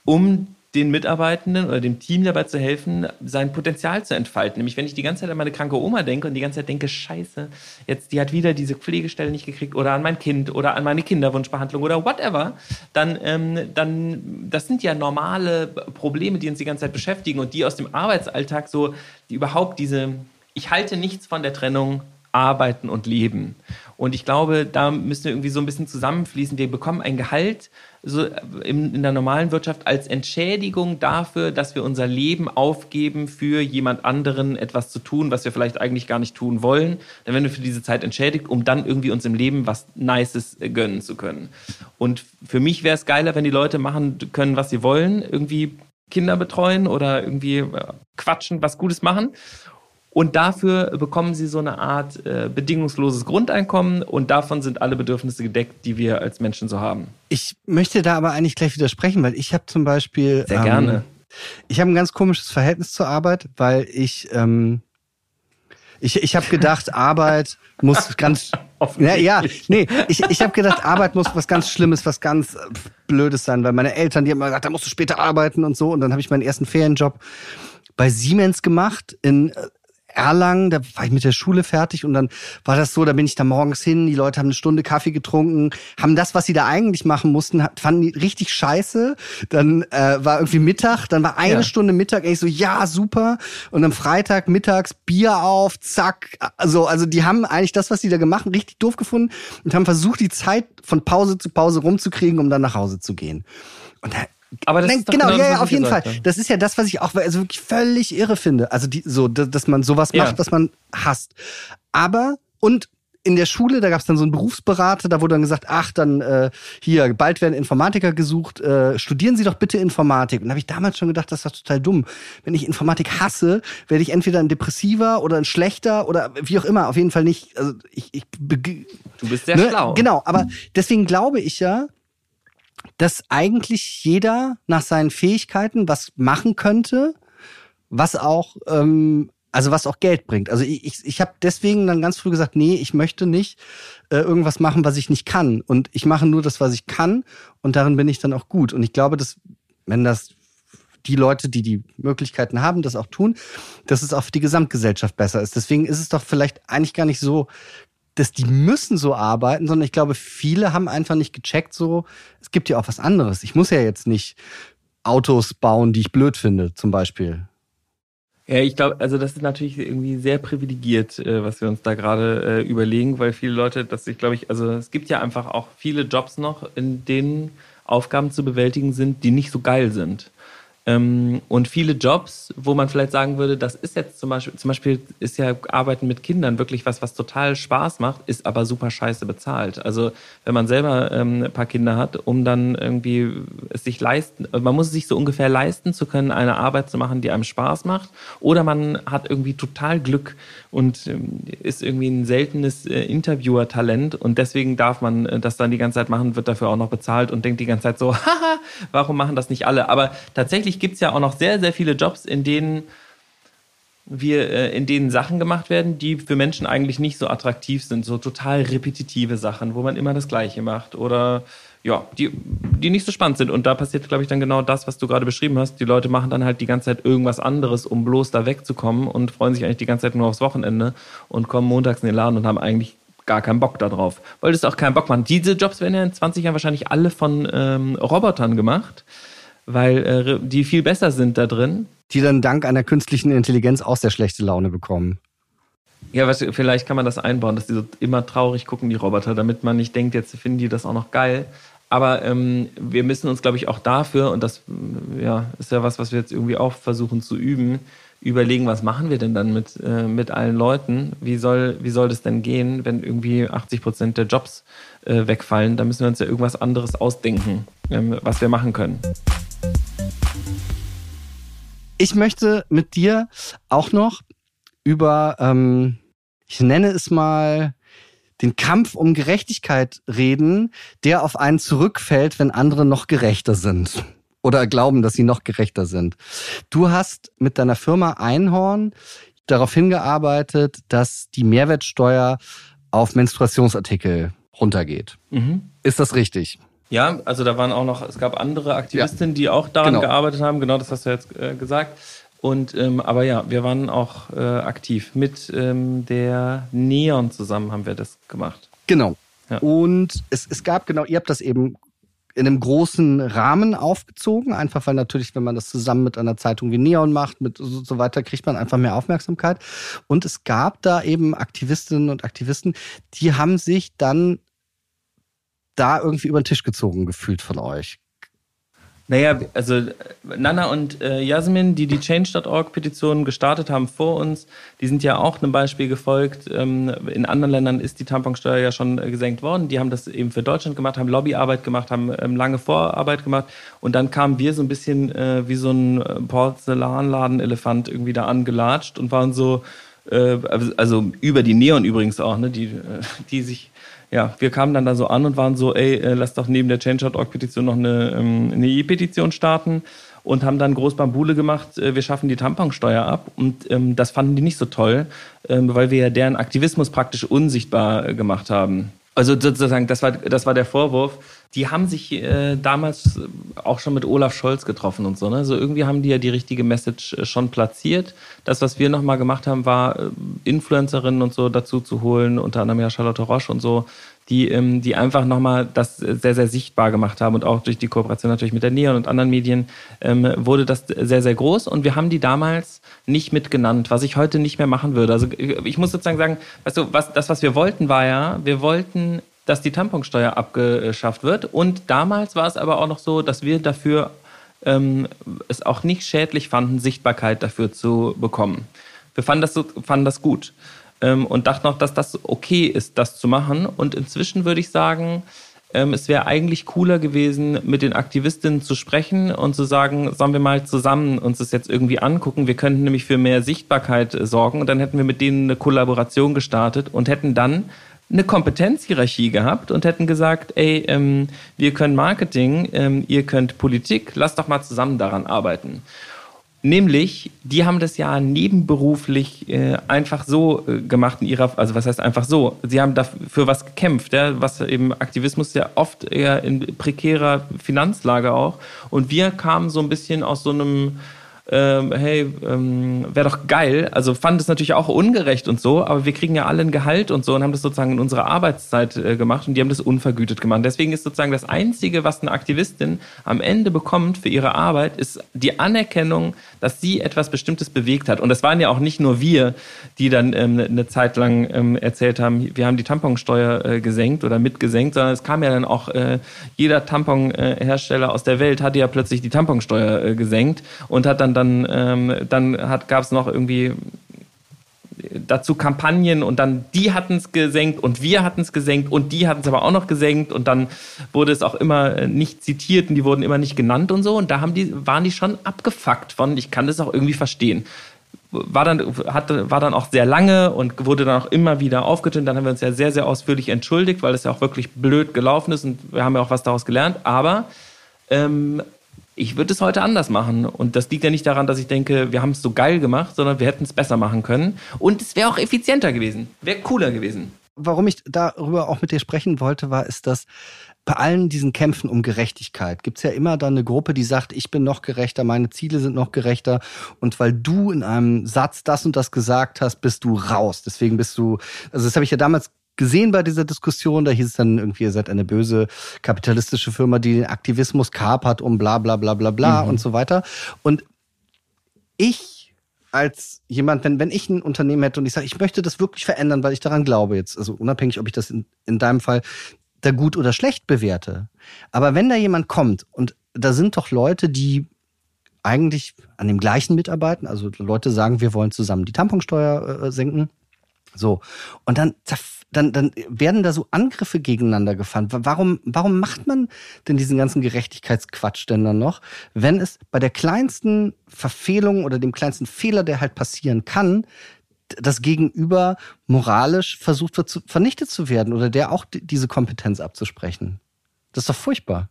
um den Mitarbeitenden oder dem Team dabei zu helfen, sein Potenzial zu entfalten. Nämlich, wenn ich die ganze Zeit an meine kranke Oma denke und die ganze Zeit denke, scheiße, jetzt die hat wieder diese Pflegestelle nicht gekriegt oder an mein Kind oder an meine Kinderwunschbehandlung oder whatever, dann, ähm, dann das sind ja normale Probleme, die uns die ganze Zeit beschäftigen und die aus dem Arbeitsalltag so, die überhaupt diese, ich halte nichts von der Trennung arbeiten und leben. Und ich glaube, da müssen wir irgendwie so ein bisschen zusammenfließen. Wir bekommen ein Gehalt so in, in der normalen Wirtschaft als Entschädigung dafür, dass wir unser Leben aufgeben, für jemand anderen etwas zu tun, was wir vielleicht eigentlich gar nicht tun wollen. Dann werden wir für diese Zeit entschädigt, um dann irgendwie uns im Leben was Nices gönnen zu können. Und für mich wäre es geiler, wenn die Leute machen können, was sie wollen, irgendwie Kinder betreuen oder irgendwie äh, quatschen, was Gutes machen. Und dafür bekommen sie so eine Art äh, bedingungsloses Grundeinkommen und davon sind alle Bedürfnisse gedeckt, die wir als Menschen so haben. Ich möchte da aber eigentlich gleich widersprechen, weil ich habe zum Beispiel. Sehr ähm, gerne. Ich habe ein ganz komisches Verhältnis zur Arbeit, weil ich. Ähm, ich, ich habe gedacht, Arbeit muss ganz. ja, ja, nee, ich, ich habe gedacht, Arbeit muss was ganz Schlimmes, was ganz äh, Blödes sein, weil meine Eltern, die haben immer gesagt, da musst du später arbeiten und so. Und dann habe ich meinen ersten Ferienjob bei Siemens gemacht in äh, Erlangen, da war ich mit der Schule fertig und dann war das so, da bin ich da morgens hin, die Leute haben eine Stunde Kaffee getrunken, haben das, was sie da eigentlich machen mussten, fanden die richtig scheiße. Dann äh, war irgendwie Mittag, dann war eine ja. Stunde Mittag, ich so, ja, super. Und am Freitag mittags Bier auf, zack. Also, also die haben eigentlich das, was sie da gemacht haben, richtig doof gefunden und haben versucht, die Zeit von Pause zu Pause rumzukriegen, um dann nach Hause zu gehen. Und da aber das Nein, ist genau, genau ja, ja, auf jeden Fall. Habe. Das ist ja das, was ich auch also wirklich völlig irre finde. Also die, so, dass man sowas ja. macht, was man hasst. Aber und in der Schule, da gab es dann so einen Berufsberater, da wurde dann gesagt, ach, dann äh, hier, bald werden Informatiker gesucht, äh, studieren Sie doch bitte Informatik. Und da habe ich damals schon gedacht, das ist total dumm. Wenn ich Informatik hasse, werde ich entweder ein Depressiver oder ein Schlechter oder wie auch immer, auf jeden Fall nicht. Also ich, ich Du bist sehr ne? schlau. Genau, aber deswegen glaube ich ja, dass eigentlich jeder nach seinen Fähigkeiten was machen könnte, was auch, ähm, also was auch Geld bringt. Also ich, ich, ich habe deswegen dann ganz früh gesagt, nee, ich möchte nicht äh, irgendwas machen, was ich nicht kann. Und ich mache nur das, was ich kann und darin bin ich dann auch gut. Und ich glaube, dass, wenn das die Leute, die die Möglichkeiten haben, das auch tun, dass es auch für die Gesamtgesellschaft besser ist. Deswegen ist es doch vielleicht eigentlich gar nicht so dass die müssen so arbeiten, sondern ich glaube, viele haben einfach nicht gecheckt, so, es gibt ja auch was anderes. Ich muss ja jetzt nicht Autos bauen, die ich blöd finde, zum Beispiel. Ja, ich glaube, also das ist natürlich irgendwie sehr privilegiert, äh, was wir uns da gerade äh, überlegen, weil viele Leute, dass ich glaube ich, also es gibt ja einfach auch viele Jobs noch, in denen Aufgaben zu bewältigen sind, die nicht so geil sind. Ähm, und viele Jobs, wo man vielleicht sagen würde, das ist jetzt zum Beispiel, zum Beispiel ist ja Arbeiten mit Kindern wirklich was, was total Spaß macht, ist aber super scheiße bezahlt. Also wenn man selber ähm, ein paar Kinder hat, um dann irgendwie es sich leisten, man muss es sich so ungefähr leisten zu können, eine Arbeit zu machen, die einem Spaß macht, oder man hat irgendwie total Glück und ähm, ist irgendwie ein seltenes äh, Interviewer-Talent und deswegen darf man äh, das dann die ganze Zeit machen, wird dafür auch noch bezahlt und denkt die ganze Zeit so, haha, warum machen das nicht alle? Aber tatsächlich gibt es ja auch noch sehr, sehr viele Jobs, in denen wir, äh, in denen Sachen gemacht werden, die für Menschen eigentlich nicht so attraktiv sind, so total repetitive Sachen, wo man immer das Gleiche macht oder ja, die, die nicht so spannend sind. Und da passiert, glaube ich, dann genau das, was du gerade beschrieben hast. Die Leute machen dann halt die ganze Zeit irgendwas anderes, um bloß da wegzukommen und freuen sich eigentlich die ganze Zeit nur aufs Wochenende und kommen montags in den Laden und haben eigentlich gar keinen Bock darauf. Weil das auch keinen Bock macht. Diese Jobs werden ja in 20 Jahren wahrscheinlich alle von ähm, Robotern gemacht, weil äh, die viel besser sind da drin. Die dann dank einer künstlichen Intelligenz auch sehr schlechte Laune bekommen. Ja, was, vielleicht kann man das einbauen, dass die so immer traurig gucken, die Roboter, damit man nicht denkt, jetzt finden die das auch noch geil. Aber ähm, wir müssen uns, glaube ich, auch dafür, und das ja, ist ja was, was wir jetzt irgendwie auch versuchen zu üben, überlegen, was machen wir denn dann mit, äh, mit allen Leuten? Wie soll, wie soll das denn gehen, wenn irgendwie 80 Prozent der Jobs äh, wegfallen? Da müssen wir uns ja irgendwas anderes ausdenken, ähm, was wir machen können. Ich möchte mit dir auch noch über, ähm, ich nenne es mal, den Kampf um Gerechtigkeit reden, der auf einen zurückfällt, wenn andere noch gerechter sind oder glauben, dass sie noch gerechter sind. Du hast mit deiner Firma Einhorn darauf hingearbeitet, dass die Mehrwertsteuer auf Menstruationsartikel runtergeht. Mhm. Ist das richtig? Ja, also da waren auch noch, es gab andere Aktivistinnen, ja. die auch daran genau. gearbeitet haben, genau das hast du jetzt äh, gesagt. Und ähm, aber ja, wir waren auch äh, aktiv. Mit ähm, der Neon zusammen haben wir das gemacht. Genau. Ja. Und es, es gab genau, ihr habt das eben in einem großen Rahmen aufgezogen, einfach weil natürlich, wenn man das zusammen mit einer Zeitung wie Neon macht, mit so, so weiter, kriegt man einfach mehr Aufmerksamkeit. Und es gab da eben Aktivistinnen und Aktivisten, die haben sich dann da irgendwie über den Tisch gezogen gefühlt von euch. Naja, also Nana und äh, Jasmin, die die Change.org-Petition gestartet haben vor uns, die sind ja auch einem Beispiel gefolgt. Ähm, in anderen Ländern ist die Tamponsteuer ja schon äh, gesenkt worden. Die haben das eben für Deutschland gemacht, haben Lobbyarbeit gemacht, haben ähm, lange Vorarbeit gemacht. Und dann kamen wir so ein bisschen äh, wie so ein äh, Porzellanladen-Elefant irgendwie da angelatscht und waren so, äh, also über die Neon übrigens auch, ne, die, äh, die sich ja, wir kamen dann da so an und waren so, ey, äh, lass doch neben der Change.org-Petition noch eine, ähm, eine E-Petition starten und haben dann groß Bambule gemacht, äh, wir schaffen die Tamponsteuer ab. Und ähm, das fanden die nicht so toll, ähm, weil wir ja deren Aktivismus praktisch unsichtbar äh, gemacht haben. Also sozusagen, das war, das war der Vorwurf. Die haben sich äh, damals auch schon mit Olaf Scholz getroffen und so. Ne? Also irgendwie haben die ja die richtige Message äh, schon platziert. Das, was wir nochmal gemacht haben, war äh, Influencerinnen und so dazu zu holen, unter anderem ja Charlotte Roche und so, die, ähm, die einfach nochmal das sehr, sehr sichtbar gemacht haben und auch durch die Kooperation natürlich mit der Neon und anderen Medien ähm, wurde das sehr, sehr groß und wir haben die damals nicht mitgenannt, was ich heute nicht mehr machen würde. Also ich muss sozusagen sagen, weißt du, was, das, was wir wollten, war ja, wir wollten, dass die Tamponsteuer abgeschafft wird und damals war es aber auch noch so, dass wir dafür ähm, es auch nicht schädlich fanden, Sichtbarkeit dafür zu bekommen. Wir fanden das, so, fanden das gut ähm, und dachte noch, dass das okay ist, das zu machen. Und inzwischen würde ich sagen, ähm, es wäre eigentlich cooler gewesen, mit den Aktivistinnen zu sprechen und zu sagen, sollen wir mal zusammen uns das jetzt irgendwie angucken. Wir könnten nämlich für mehr Sichtbarkeit sorgen und dann hätten wir mit denen eine Kollaboration gestartet und hätten dann eine Kompetenzhierarchie gehabt und hätten gesagt, ey, ähm, wir können Marketing, ähm, ihr könnt Politik, lasst doch mal zusammen daran arbeiten. Nämlich, die haben das ja nebenberuflich äh, einfach so äh, gemacht in ihrer, also was heißt einfach so? Sie haben dafür was gekämpft, ja, was eben Aktivismus ja oft eher in prekärer Finanzlage auch. Und wir kamen so ein bisschen aus so einem ähm, hey, ähm, wäre doch geil. Also fand es natürlich auch ungerecht und so, aber wir kriegen ja alle ein Gehalt und so und haben das sozusagen in unserer Arbeitszeit äh, gemacht und die haben das unvergütet gemacht. Deswegen ist sozusagen das Einzige, was eine Aktivistin am Ende bekommt für ihre Arbeit, ist die Anerkennung, dass sie etwas Bestimmtes bewegt hat. Und das waren ja auch nicht nur wir, die dann ähm, eine Zeit lang ähm, erzählt haben, wir haben die Tamponsteuer äh, gesenkt oder mitgesenkt, sondern es kam ja dann auch, äh, jeder Tamponhersteller aus der Welt hatte ja plötzlich die Tamponsteuer äh, gesenkt und hat dann dann, ähm, dann gab es noch irgendwie dazu Kampagnen und dann die hatten es gesenkt und wir hatten es gesenkt und die hatten es aber auch noch gesenkt und dann wurde es auch immer äh, nicht zitiert und die wurden immer nicht genannt und so und da haben die, waren die schon abgefuckt von, ich kann das auch irgendwie verstehen. War dann, hatte, war dann auch sehr lange und wurde dann auch immer wieder aufgetönt. Dann haben wir uns ja sehr, sehr ausführlich entschuldigt, weil es ja auch wirklich blöd gelaufen ist und wir haben ja auch was daraus gelernt. Aber ähm, ich würde es heute anders machen. Und das liegt ja nicht daran, dass ich denke, wir haben es so geil gemacht, sondern wir hätten es besser machen können. Und es wäre auch effizienter gewesen, wäre cooler gewesen. Warum ich darüber auch mit dir sprechen wollte, war, ist, dass bei allen diesen Kämpfen um Gerechtigkeit gibt es ja immer dann eine Gruppe, die sagt, ich bin noch gerechter, meine Ziele sind noch gerechter. Und weil du in einem Satz das und das gesagt hast, bist du raus. Deswegen bist du, also das habe ich ja damals gesehen bei dieser Diskussion. Da hieß es dann irgendwie, ihr seid eine böse kapitalistische Firma, die den Aktivismus kapert um bla bla bla bla bla mhm. und so weiter. Und ich als jemand, wenn, wenn ich ein Unternehmen hätte und ich sage, ich möchte das wirklich verändern, weil ich daran glaube jetzt, also unabhängig, ob ich das in, in deinem Fall da gut oder schlecht bewerte. Aber wenn da jemand kommt und da sind doch Leute, die eigentlich an dem gleichen mitarbeiten, also Leute sagen, wir wollen zusammen die Tamponsteuer äh, senken. So. Und dann dann, dann werden da so Angriffe gegeneinander gefahren. Warum, warum macht man denn diesen ganzen Gerechtigkeitsquatsch denn dann noch, wenn es bei der kleinsten Verfehlung oder dem kleinsten Fehler, der halt passieren kann, das Gegenüber moralisch versucht wird, zu, vernichtet zu werden oder der auch diese Kompetenz abzusprechen? Das ist doch furchtbar.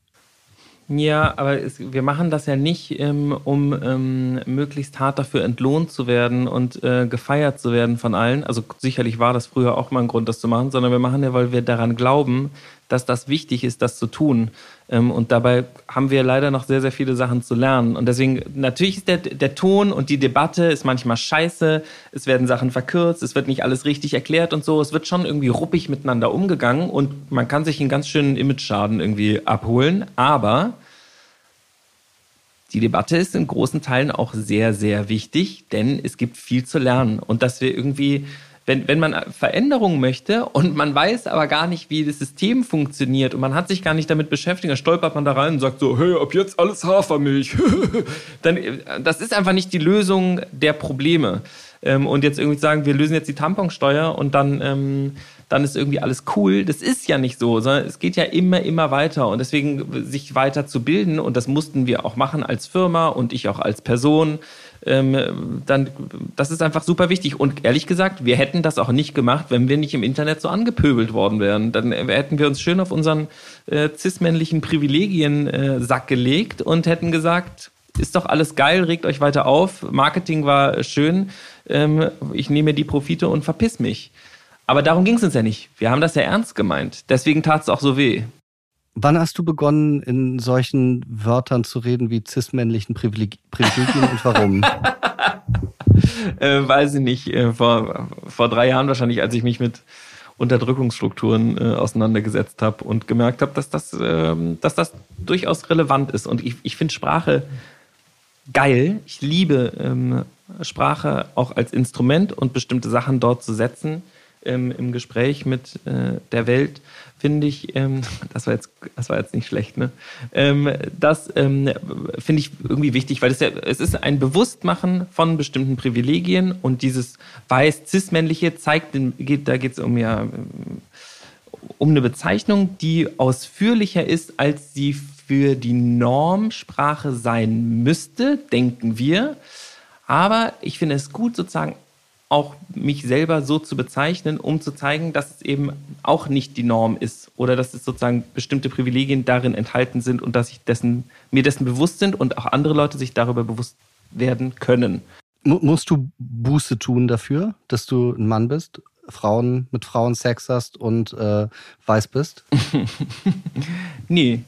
Ja, aber es, wir machen das ja nicht, ähm, um ähm, möglichst hart dafür entlohnt zu werden und äh, gefeiert zu werden von allen. Also sicherlich war das früher auch mal ein Grund, das zu machen, sondern wir machen ja, weil wir daran glauben, dass das wichtig ist, das zu tun. Ähm, und dabei haben wir leider noch sehr, sehr viele Sachen zu lernen. Und deswegen, natürlich ist der, der Ton und die Debatte ist manchmal scheiße. Es werden Sachen verkürzt, es wird nicht alles richtig erklärt und so. Es wird schon irgendwie ruppig miteinander umgegangen und man kann sich einen ganz schönen Image-Schaden irgendwie abholen. Aber die Debatte ist in großen Teilen auch sehr, sehr wichtig, denn es gibt viel zu lernen. Und dass wir irgendwie wenn, wenn man Veränderungen möchte und man weiß aber gar nicht, wie das System funktioniert und man hat sich gar nicht damit beschäftigt, dann stolpert man da rein und sagt so, hey, ab jetzt alles Hafermilch. dann, das ist einfach nicht die Lösung der Probleme. Ähm, und jetzt irgendwie sagen, wir lösen jetzt die Tamponsteuer und dann, ähm, dann ist irgendwie alles cool. Das ist ja nicht so, sondern es geht ja immer, immer weiter. Und deswegen sich weiter zu bilden, und das mussten wir auch machen als Firma und ich auch als Person, ähm, dann, das ist einfach super wichtig. Und ehrlich gesagt, wir hätten das auch nicht gemacht, wenn wir nicht im Internet so angepöbelt worden wären. Dann hätten wir uns schön auf unseren äh, cis-männlichen Privilegien-Sack äh, gelegt und hätten gesagt, ist doch alles geil, regt euch weiter auf, Marketing war schön, ähm, ich nehme die Profite und verpiss mich. Aber darum ging es uns ja nicht. Wir haben das ja ernst gemeint. Deswegen tat es auch so weh. Wann hast du begonnen, in solchen Wörtern zu reden wie cis-männlichen Privileg Privilegien und warum? äh, weiß ich nicht. Äh, vor, vor drei Jahren wahrscheinlich, als ich mich mit Unterdrückungsstrukturen äh, auseinandergesetzt habe und gemerkt habe, dass das, äh, dass das durchaus relevant ist. Und ich, ich finde Sprache geil. Ich liebe ähm, Sprache auch als Instrument und bestimmte Sachen dort zu setzen ähm, im Gespräch mit äh, der Welt finde ich, ähm, das war jetzt, das war jetzt nicht schlecht, ne? Ähm, das ähm, finde ich irgendwie wichtig, weil es ja, es ist ein Bewusstmachen von bestimmten Privilegien und dieses weiß cis-männliche zeigt, geht, da geht es um ja um eine Bezeichnung, die ausführlicher ist, als sie für die Normsprache sein müsste, denken wir. Aber ich finde es gut, sozusagen auch mich selber so zu bezeichnen, um zu zeigen, dass es eben auch nicht die Norm ist oder dass es sozusagen bestimmte Privilegien darin enthalten sind und dass ich dessen, mir dessen bewusst sind und auch andere Leute sich darüber bewusst werden können. Musst du Buße tun dafür, dass du ein Mann bist, Frauen mit Frauen Sex hast und äh, weiß bist? nee,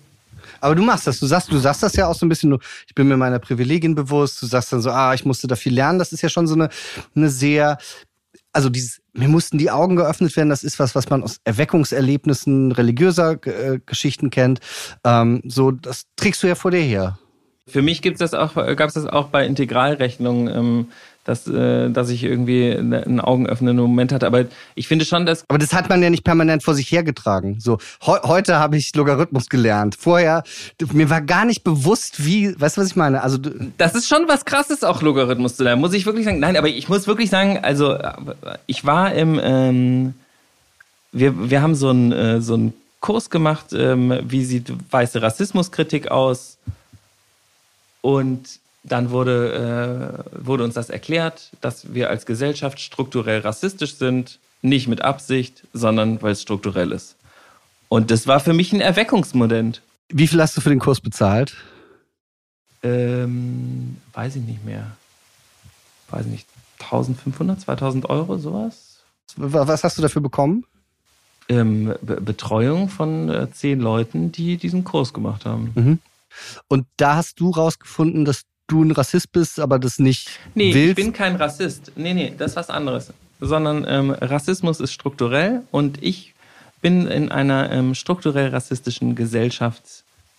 aber du machst das. Du sagst, du sagst das ja auch so ein bisschen, ich bin mir meiner Privilegien bewusst. Du sagst dann so, ah, ich musste da viel lernen. Das ist ja schon so eine, eine sehr, also dieses, mir mussten die Augen geöffnet werden. Das ist was, was man aus Erweckungserlebnissen religiöser äh, Geschichten kennt. Ähm, so, das trägst du ja vor dir her. Für mich gibt's das auch, gab es das auch bei Integralrechnungen. Ähm, dass, äh, dass ich irgendwie einen augenöffnenden Moment hatte. Aber ich finde schon, dass. Aber das hat man ja nicht permanent vor sich hergetragen. So, he heute habe ich Logarithmus gelernt. Vorher, mir war gar nicht bewusst, wie, weißt du, was ich meine? Also Das ist schon was krasses, auch Logarithmus zu lernen, muss ich wirklich sagen. Nein, aber ich muss wirklich sagen, also ich war im, ähm, wir, wir haben so einen, äh, so einen Kurs gemacht, ähm, wie sieht weiße Rassismuskritik aus? Und dann wurde, äh, wurde uns das erklärt, dass wir als Gesellschaft strukturell rassistisch sind, nicht mit Absicht, sondern weil es strukturell ist. Und das war für mich ein Erweckungsmoment. Wie viel hast du für den Kurs bezahlt? Ähm, weiß ich nicht mehr. Weiß ich nicht. 1500, 2000 Euro, sowas? Was hast du dafür bekommen? Ähm, Be Betreuung von äh, zehn Leuten, die diesen Kurs gemacht haben. Mhm. Und da hast du rausgefunden, dass du ein Rassist bist, aber das nicht nee, willst? ich bin kein Rassist. Nee, nee, das ist was anderes. Sondern ähm, Rassismus ist strukturell und ich bin in einer ähm, strukturell rassistischen Gesellschaft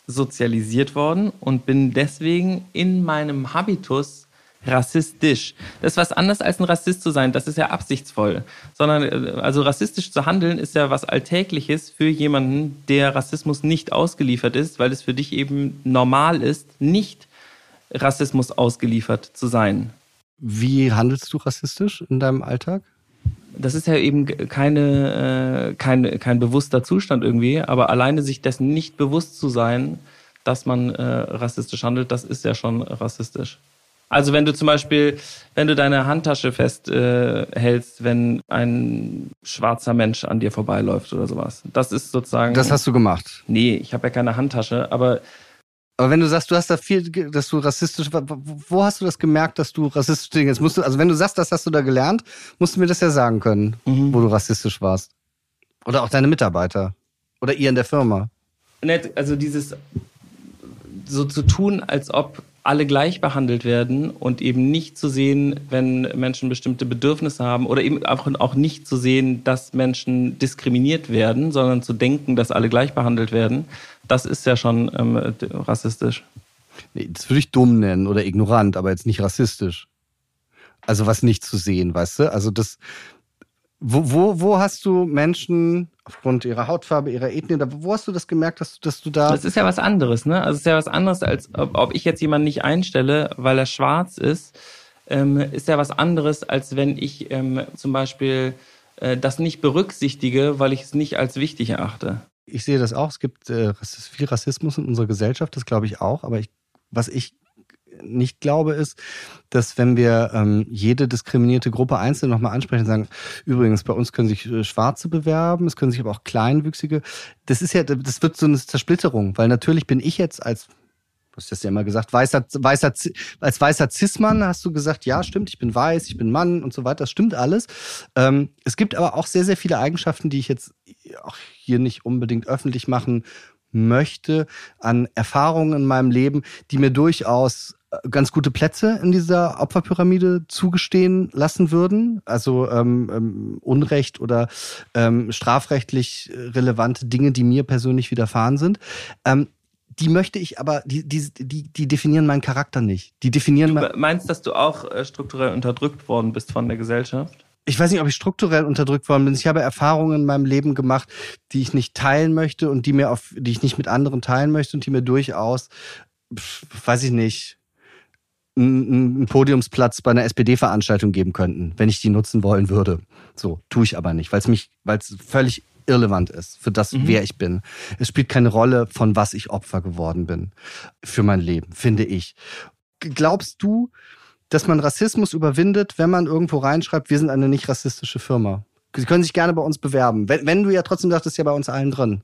sozialisiert worden und bin deswegen in meinem Habitus rassistisch. Das ist was anderes als ein Rassist zu sein. Das ist ja absichtsvoll. Sondern, äh, also rassistisch zu handeln ist ja was Alltägliches für jemanden, der Rassismus nicht ausgeliefert ist, weil es für dich eben normal ist, nicht Rassismus ausgeliefert zu sein. Wie handelst du rassistisch in deinem Alltag? Das ist ja eben keine, äh, kein, kein bewusster Zustand irgendwie, aber alleine sich dessen nicht bewusst zu sein, dass man äh, rassistisch handelt, das ist ja schon rassistisch. Also wenn du zum Beispiel, wenn du deine Handtasche festhältst, äh, wenn ein schwarzer Mensch an dir vorbeiläuft oder sowas. Das ist sozusagen. Das hast du gemacht. Nee, ich habe ja keine Handtasche, aber aber wenn du sagst, du hast da viel, dass du rassistisch, wo hast du das gemerkt, dass du rassistisch Dinge jetzt musst du, also wenn du sagst, das hast du da gelernt, musst du mir das ja sagen können, mhm. wo du rassistisch warst. Oder auch deine Mitarbeiter. Oder ihr in der Firma? Also dieses so zu tun, als ob alle gleich behandelt werden und eben nicht zu sehen, wenn Menschen bestimmte Bedürfnisse haben oder eben auch, nicht zu sehen, dass Menschen diskriminiert werden, sondern zu denken, dass alle gleich behandelt werden, das ist ja schon ähm, rassistisch. Nee, das würde ich dumm nennen oder ignorant, aber jetzt nicht rassistisch. Also was nicht zu sehen, weißt du? Also das, wo, wo, wo hast du Menschen aufgrund ihrer Hautfarbe, ihrer Ethnie, wo hast du das gemerkt, dass, dass du da. Das ist ja was anderes, ne? Also es ist ja was anderes, als ob, ob ich jetzt jemanden nicht einstelle, weil er schwarz ist, ähm, ist ja was anderes, als wenn ich ähm, zum Beispiel äh, das nicht berücksichtige, weil ich es nicht als wichtig erachte. Ich sehe das auch. Es gibt äh, viel Rassismus in unserer Gesellschaft, das glaube ich auch. Aber ich, was ich nicht glaube, ist, dass wenn wir ähm, jede diskriminierte Gruppe einzeln nochmal ansprechen und sagen, übrigens, bei uns können sich äh, Schwarze bewerben, es können sich aber auch Kleinwüchsige, das ist ja, das wird so eine Zersplitterung, weil natürlich bin ich jetzt als Du hast das ja immer gesagt, weißer, weißer, als weißer Cis-Mann hast du gesagt, ja, stimmt, ich bin weiß, ich bin Mann und so weiter, das stimmt alles. Ähm, es gibt aber auch sehr, sehr viele Eigenschaften, die ich jetzt auch hier nicht unbedingt öffentlich machen möchte, an Erfahrungen in meinem Leben, die mir durchaus ganz gute Plätze in dieser Opferpyramide zugestehen lassen würden. Also ähm, ähm, Unrecht oder ähm, strafrechtlich relevante Dinge, die mir persönlich widerfahren sind. Ähm, die möchte ich aber, die, die, die, die definieren meinen Charakter nicht. Die definieren du meinst, dass du auch äh, strukturell unterdrückt worden bist von der Gesellschaft? ich weiß nicht, ob ich strukturell unterdrückt worden bin. Ich habe Erfahrungen in meinem Leben gemacht, die ich nicht teilen möchte und die mir auf, die ich nicht mit anderen teilen möchte und die mir durchaus, weiß ich nicht, einen Podiumsplatz bei einer SPD-Veranstaltung geben könnten, wenn ich die nutzen wollen würde. So, tue ich aber nicht, weil es mich, weil es völlig irrelevant ist für das, mhm. wer ich bin. Es spielt keine Rolle, von was ich Opfer geworden bin für mein Leben, finde ich. Glaubst du, dass man Rassismus überwindet, wenn man irgendwo reinschreibt, wir sind eine nicht rassistische Firma? Sie können sich gerne bei uns bewerben. Wenn, wenn du ja trotzdem sagst, ist ja bei uns allen drin.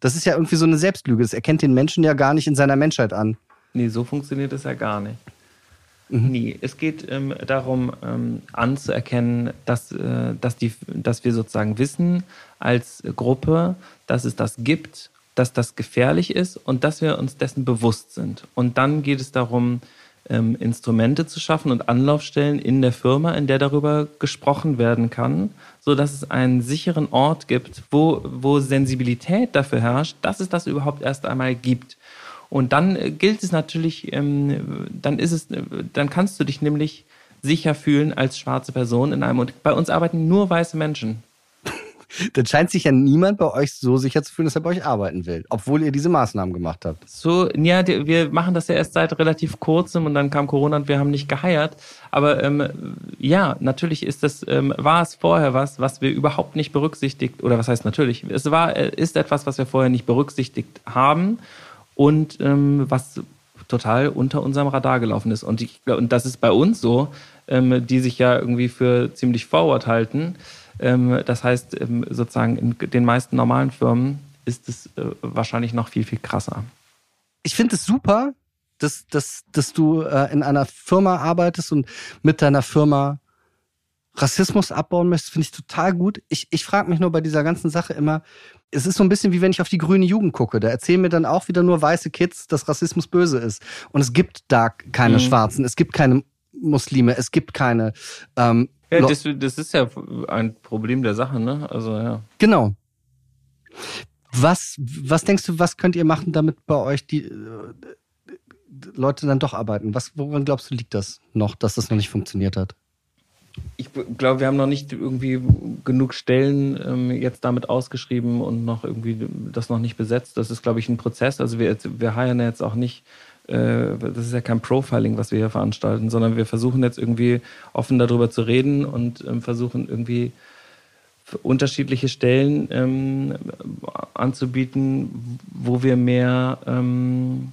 Das ist ja irgendwie so eine Selbstlüge. Das erkennt den Menschen ja gar nicht in seiner Menschheit an. Nee, so funktioniert es ja gar nicht. Mhm. Nee, es geht ähm, darum, ähm, anzuerkennen, dass, äh, dass, die, dass wir sozusagen wissen als Gruppe, dass es das gibt, dass das gefährlich ist und dass wir uns dessen bewusst sind. Und dann geht es darum, ähm, Instrumente zu schaffen und Anlaufstellen in der Firma, in der darüber gesprochen werden kann, so dass es einen sicheren Ort gibt, wo, wo Sensibilität dafür herrscht, dass es das überhaupt erst einmal gibt. Und dann äh, gilt es natürlich, ähm, dann ist es, äh, dann kannst du dich nämlich sicher fühlen als schwarze Person in einem. Und bei uns arbeiten nur weiße Menschen. Dann scheint sich ja niemand bei euch so sicher zu fühlen, dass er bei euch arbeiten will, obwohl ihr diese Maßnahmen gemacht habt. So, ja, wir machen das ja erst seit relativ kurzem und dann kam Corona und wir haben nicht geheiert. Aber ähm, ja, natürlich ist das, ähm, war es vorher was, was wir überhaupt nicht berücksichtigt, oder was heißt natürlich, es war, äh, ist etwas, was wir vorher nicht berücksichtigt haben und ähm, was total unter unserem Radar gelaufen ist. Und, ich, und das ist bei uns so, ähm, die sich ja irgendwie für ziemlich forward halten. Ähm, das heißt, ähm, sozusagen in den meisten normalen Firmen ist es äh, wahrscheinlich noch viel, viel krasser. Ich finde es super, dass, dass, dass du äh, in einer Firma arbeitest und mit deiner Firma Rassismus abbauen möchtest, finde ich total gut. Ich, ich frage mich nur bei dieser ganzen Sache immer, es ist so ein bisschen wie wenn ich auf die grüne Jugend gucke. Da erzählen mir dann auch wieder nur weiße Kids, dass Rassismus böse ist. Und es gibt da keine mhm. Schwarzen, es gibt keine Muslime, es gibt keine. Ähm, ja, das, das ist ja ein Problem der Sache, ne? Also ja. Genau. Was, was denkst du, was könnt ihr machen, damit bei euch die äh, Leute dann doch arbeiten? Was, woran glaubst du, liegt das noch, dass das noch nicht funktioniert hat? Ich glaube, wir haben noch nicht irgendwie genug Stellen ähm, jetzt damit ausgeschrieben und noch irgendwie das noch nicht besetzt. Das ist, glaube ich, ein Prozess. Also wir, wir heiern jetzt auch nicht, äh, das ist ja kein Profiling, was wir hier veranstalten, sondern wir versuchen jetzt irgendwie offen darüber zu reden und ähm, versuchen irgendwie unterschiedliche Stellen ähm, anzubieten, wo wir mehr ähm,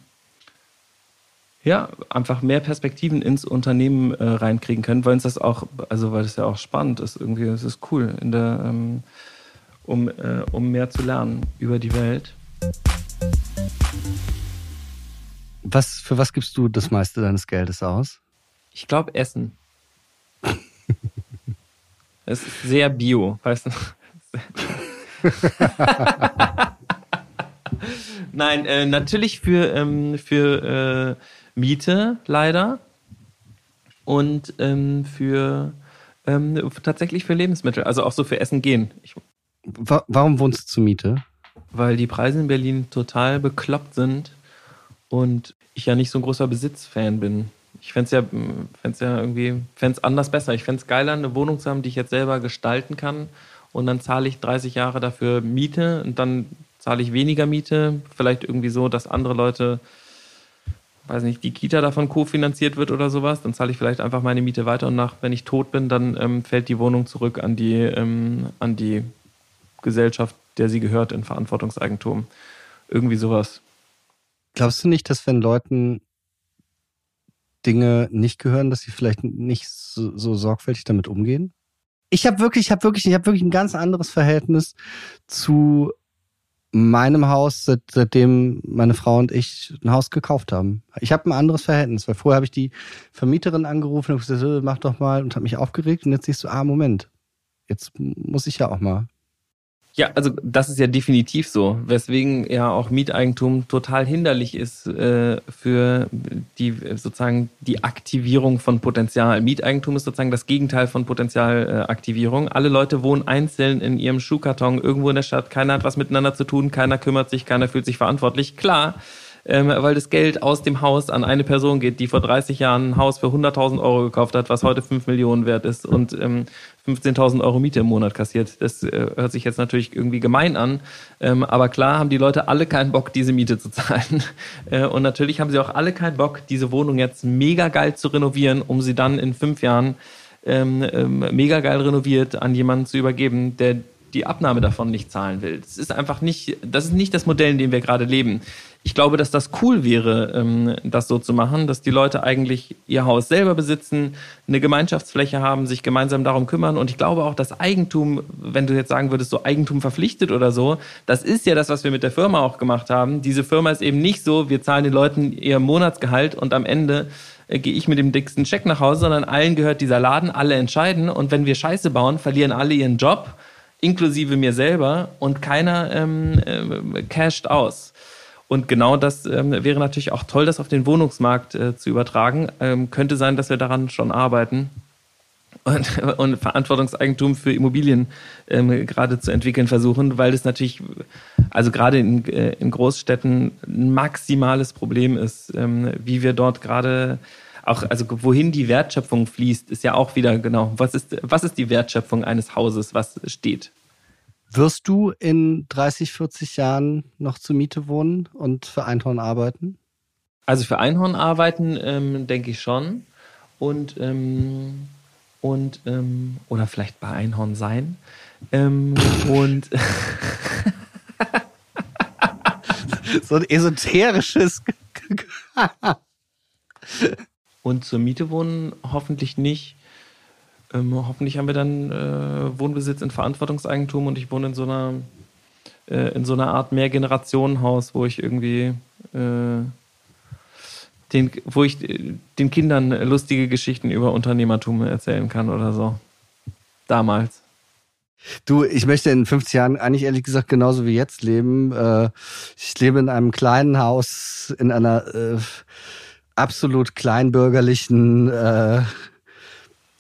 ja, einfach mehr Perspektiven ins Unternehmen äh, reinkriegen können, weil uns das auch, also weil es ja auch spannend ist, irgendwie, es ist cool, der, ähm, um, äh, um mehr zu lernen über die Welt. Was, für was gibst du das meiste deines Geldes aus? Ich glaube Essen. es ist sehr bio, weißt du? Nein, äh, natürlich für, ähm, für äh, Miete leider und ähm, für ähm, tatsächlich für Lebensmittel, also auch so für Essen gehen. Ich, Warum wohnst du zur Miete? Weil die Preise in Berlin total bekloppt sind und ich ja nicht so ein großer Besitzfan bin. Ich fände es ja, fänd's ja irgendwie fänd's anders besser. Ich fände es geiler, eine Wohnung zu haben, die ich jetzt selber gestalten kann. Und dann zahle ich 30 Jahre dafür Miete und dann zahle ich weniger Miete. Vielleicht irgendwie so, dass andere Leute, weiß nicht, die Kita davon kofinanziert wird oder sowas. Dann zahle ich vielleicht einfach meine Miete weiter und nach, wenn ich tot bin, dann ähm, fällt die Wohnung zurück an die, ähm, an die Gesellschaft, der sie gehört, in Verantwortungseigentum. Irgendwie sowas. Glaubst du nicht, dass wenn Leuten Dinge nicht gehören, dass sie vielleicht nicht so, so sorgfältig damit umgehen? Ich habe wirklich, ich habe wirklich, ich habe wirklich ein ganz anderes Verhältnis zu meinem Haus, seit, seitdem meine Frau und ich ein Haus gekauft haben. Ich habe ein anderes Verhältnis, weil vorher habe ich die Vermieterin angerufen und gesagt, äh, mach doch mal und habe mich aufgeregt und jetzt siehst du, ah, Moment, jetzt muss ich ja auch mal. Ja, also das ist ja definitiv so, weswegen ja auch Mieteigentum total hinderlich ist äh, für die sozusagen die Aktivierung von Potenzial. Mieteigentum ist sozusagen das Gegenteil von Potenzialaktivierung. Alle Leute wohnen einzeln in ihrem Schuhkarton irgendwo in der Stadt, keiner hat was miteinander zu tun, keiner kümmert sich, keiner fühlt sich verantwortlich. Klar, ähm, weil das Geld aus dem Haus an eine Person geht, die vor 30 Jahren ein Haus für 100.000 Euro gekauft hat, was heute 5 Millionen wert ist und ähm, 15.000 Euro Miete im Monat kassiert. Das äh, hört sich jetzt natürlich irgendwie gemein an, ähm, aber klar haben die Leute alle keinen Bock, diese Miete zu zahlen. Äh, und natürlich haben sie auch alle keinen Bock, diese Wohnung jetzt mega geil zu renovieren, um sie dann in fünf Jahren ähm, ähm, mega geil renoviert an jemanden zu übergeben, der die Abnahme davon nicht zahlen will. Das ist einfach nicht, das ist nicht das Modell, in dem wir gerade leben. Ich glaube, dass das cool wäre, ähm, das so zu machen, dass die Leute eigentlich ihr Haus selber besitzen, eine Gemeinschaftsfläche haben, sich gemeinsam darum kümmern. Und ich glaube auch, dass Eigentum, wenn du jetzt sagen würdest, so Eigentum verpflichtet oder so, das ist ja das, was wir mit der Firma auch gemacht haben. Diese Firma ist eben nicht so, wir zahlen den Leuten ihr Monatsgehalt und am Ende äh, gehe ich mit dem dicksten Check nach Hause, sondern allen gehört dieser Laden, alle entscheiden. Und wenn wir Scheiße bauen, verlieren alle ihren Job inklusive mir selber und keiner ähm, äh, casht aus. Und genau das ähm, wäre natürlich auch toll, das auf den Wohnungsmarkt äh, zu übertragen. Ähm, könnte sein, dass wir daran schon arbeiten und, und Verantwortungseigentum für Immobilien ähm, gerade zu entwickeln versuchen, weil das natürlich, also gerade in, äh, in Großstädten ein maximales Problem ist, ähm, wie wir dort gerade auch, also wohin die Wertschöpfung fließt, ist ja auch wieder genau, was ist, was ist die Wertschöpfung eines Hauses, was steht? Wirst du in 30, 40 Jahren noch zur Miete wohnen und für Einhorn arbeiten? Also für Einhorn arbeiten, ähm, denke ich schon. Und, ähm, und ähm, oder vielleicht bei Einhorn sein. Ähm, und so ein esoterisches Und zur Miete wohnen hoffentlich nicht. Ähm, hoffentlich haben wir dann äh, Wohnbesitz in Verantwortungseigentum und ich wohne in so einer äh, in so einer Art Mehrgenerationenhaus, wo ich irgendwie äh, den, wo ich äh, den Kindern lustige Geschichten über Unternehmertum erzählen kann oder so. Damals. Du, ich möchte in 50 Jahren eigentlich ehrlich gesagt genauso wie jetzt leben. Äh, ich lebe in einem kleinen Haus in einer äh, absolut kleinbürgerlichen äh,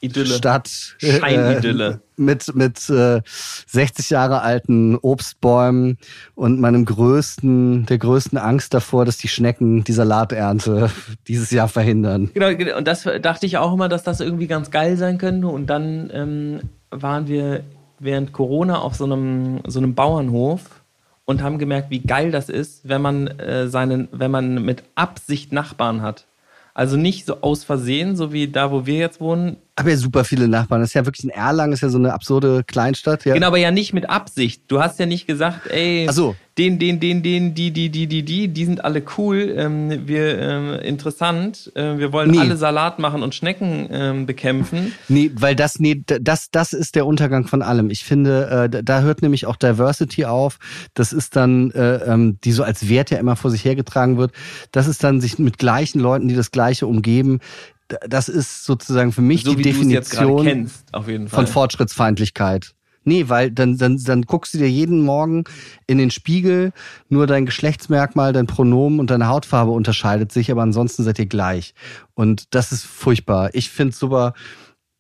Idylle. Stadt. Scheinidylle. Äh, mit mit äh, 60 Jahre alten Obstbäumen und meinem größten, der größten Angst davor, dass die Schnecken die Salaternte dieses Jahr verhindern. Genau, genau, und das dachte ich auch immer, dass das irgendwie ganz geil sein könnte. Und dann ähm, waren wir während Corona auf so einem, so einem Bauernhof und haben gemerkt, wie geil das ist, wenn man äh, seinen, wenn man mit Absicht Nachbarn hat. Also nicht so aus Versehen, so wie da, wo wir jetzt wohnen. Aber ja super viele Nachbarn. Das ist ja wirklich in Erlangen, ist ja so eine absurde Kleinstadt. Ja. Genau, aber ja nicht mit Absicht. Du hast ja nicht gesagt, ey, Ach so. den, den, den, den, die, die, die, die, die, die sind alle cool, ähm, wir ähm, interessant, äh, wir wollen Nee. alle Salat machen und Schnecken ähm, bekämpfen. Nee, weil das, nee, das, das ist der Untergang von allem. Ich finde, äh, da- da hört nämlich auch Diversity auf. Das ist dann, äh, ähm, die so als Wert ja immer vor sich hergetragen wird. Das ist dann sich mit gleichen Leuten, die das Gleiche umgeben. Das ist sozusagen für mich So die es Definition kennst, von Fortschrittsfeindlichkeit. Nee, weil dann, dann, dann guckst du dir jeden Morgen in den Spiegel, nur dein Geschlechtsmerkmal, dein Pronomen und deine Hautfarbe unterscheidet sich, aber ansonsten seid ihr gleich. Und das ist furchtbar. Ich finde super,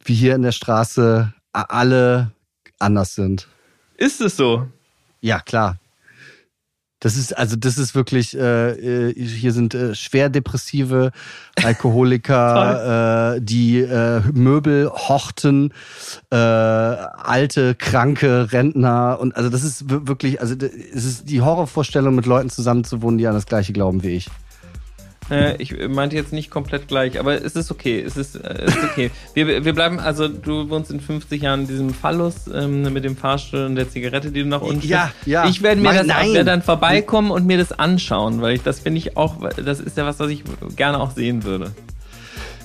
wie hier in der Straße alle anders sind. Ist es so? Ja, klar. Das ist also das ist wirklich äh, äh hier sind äh, schwer depressive Alkoholiker, äh, die äh, Möbel horten, äh, alte kranke Rentner und also das ist wirklich also es ist die Horrorvorstellung mit Leuten zusammenzuwohnen, die an das gleiche glauben wie ich. Äh, ich meinte jetzt nicht komplett gleich, aber es ist okay. Es ist, äh, es ist okay. wir, wir bleiben, also du wohnst in 50 Jahren in diesem Fallus ähm, mit dem Fahrstuhl und der Zigarette, die du nach unten Ja, ja. Ich werde mir Mann, das werde dann vorbeikommen und mir das anschauen, weil ich das finde ich auch, das ist ja was, was ich gerne auch sehen würde.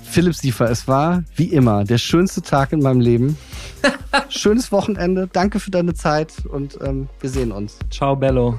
Philipp Siefer, es war wie immer der schönste Tag in meinem Leben. Schönes Wochenende. Danke für deine Zeit und ähm, wir sehen uns. Ciao, Bello.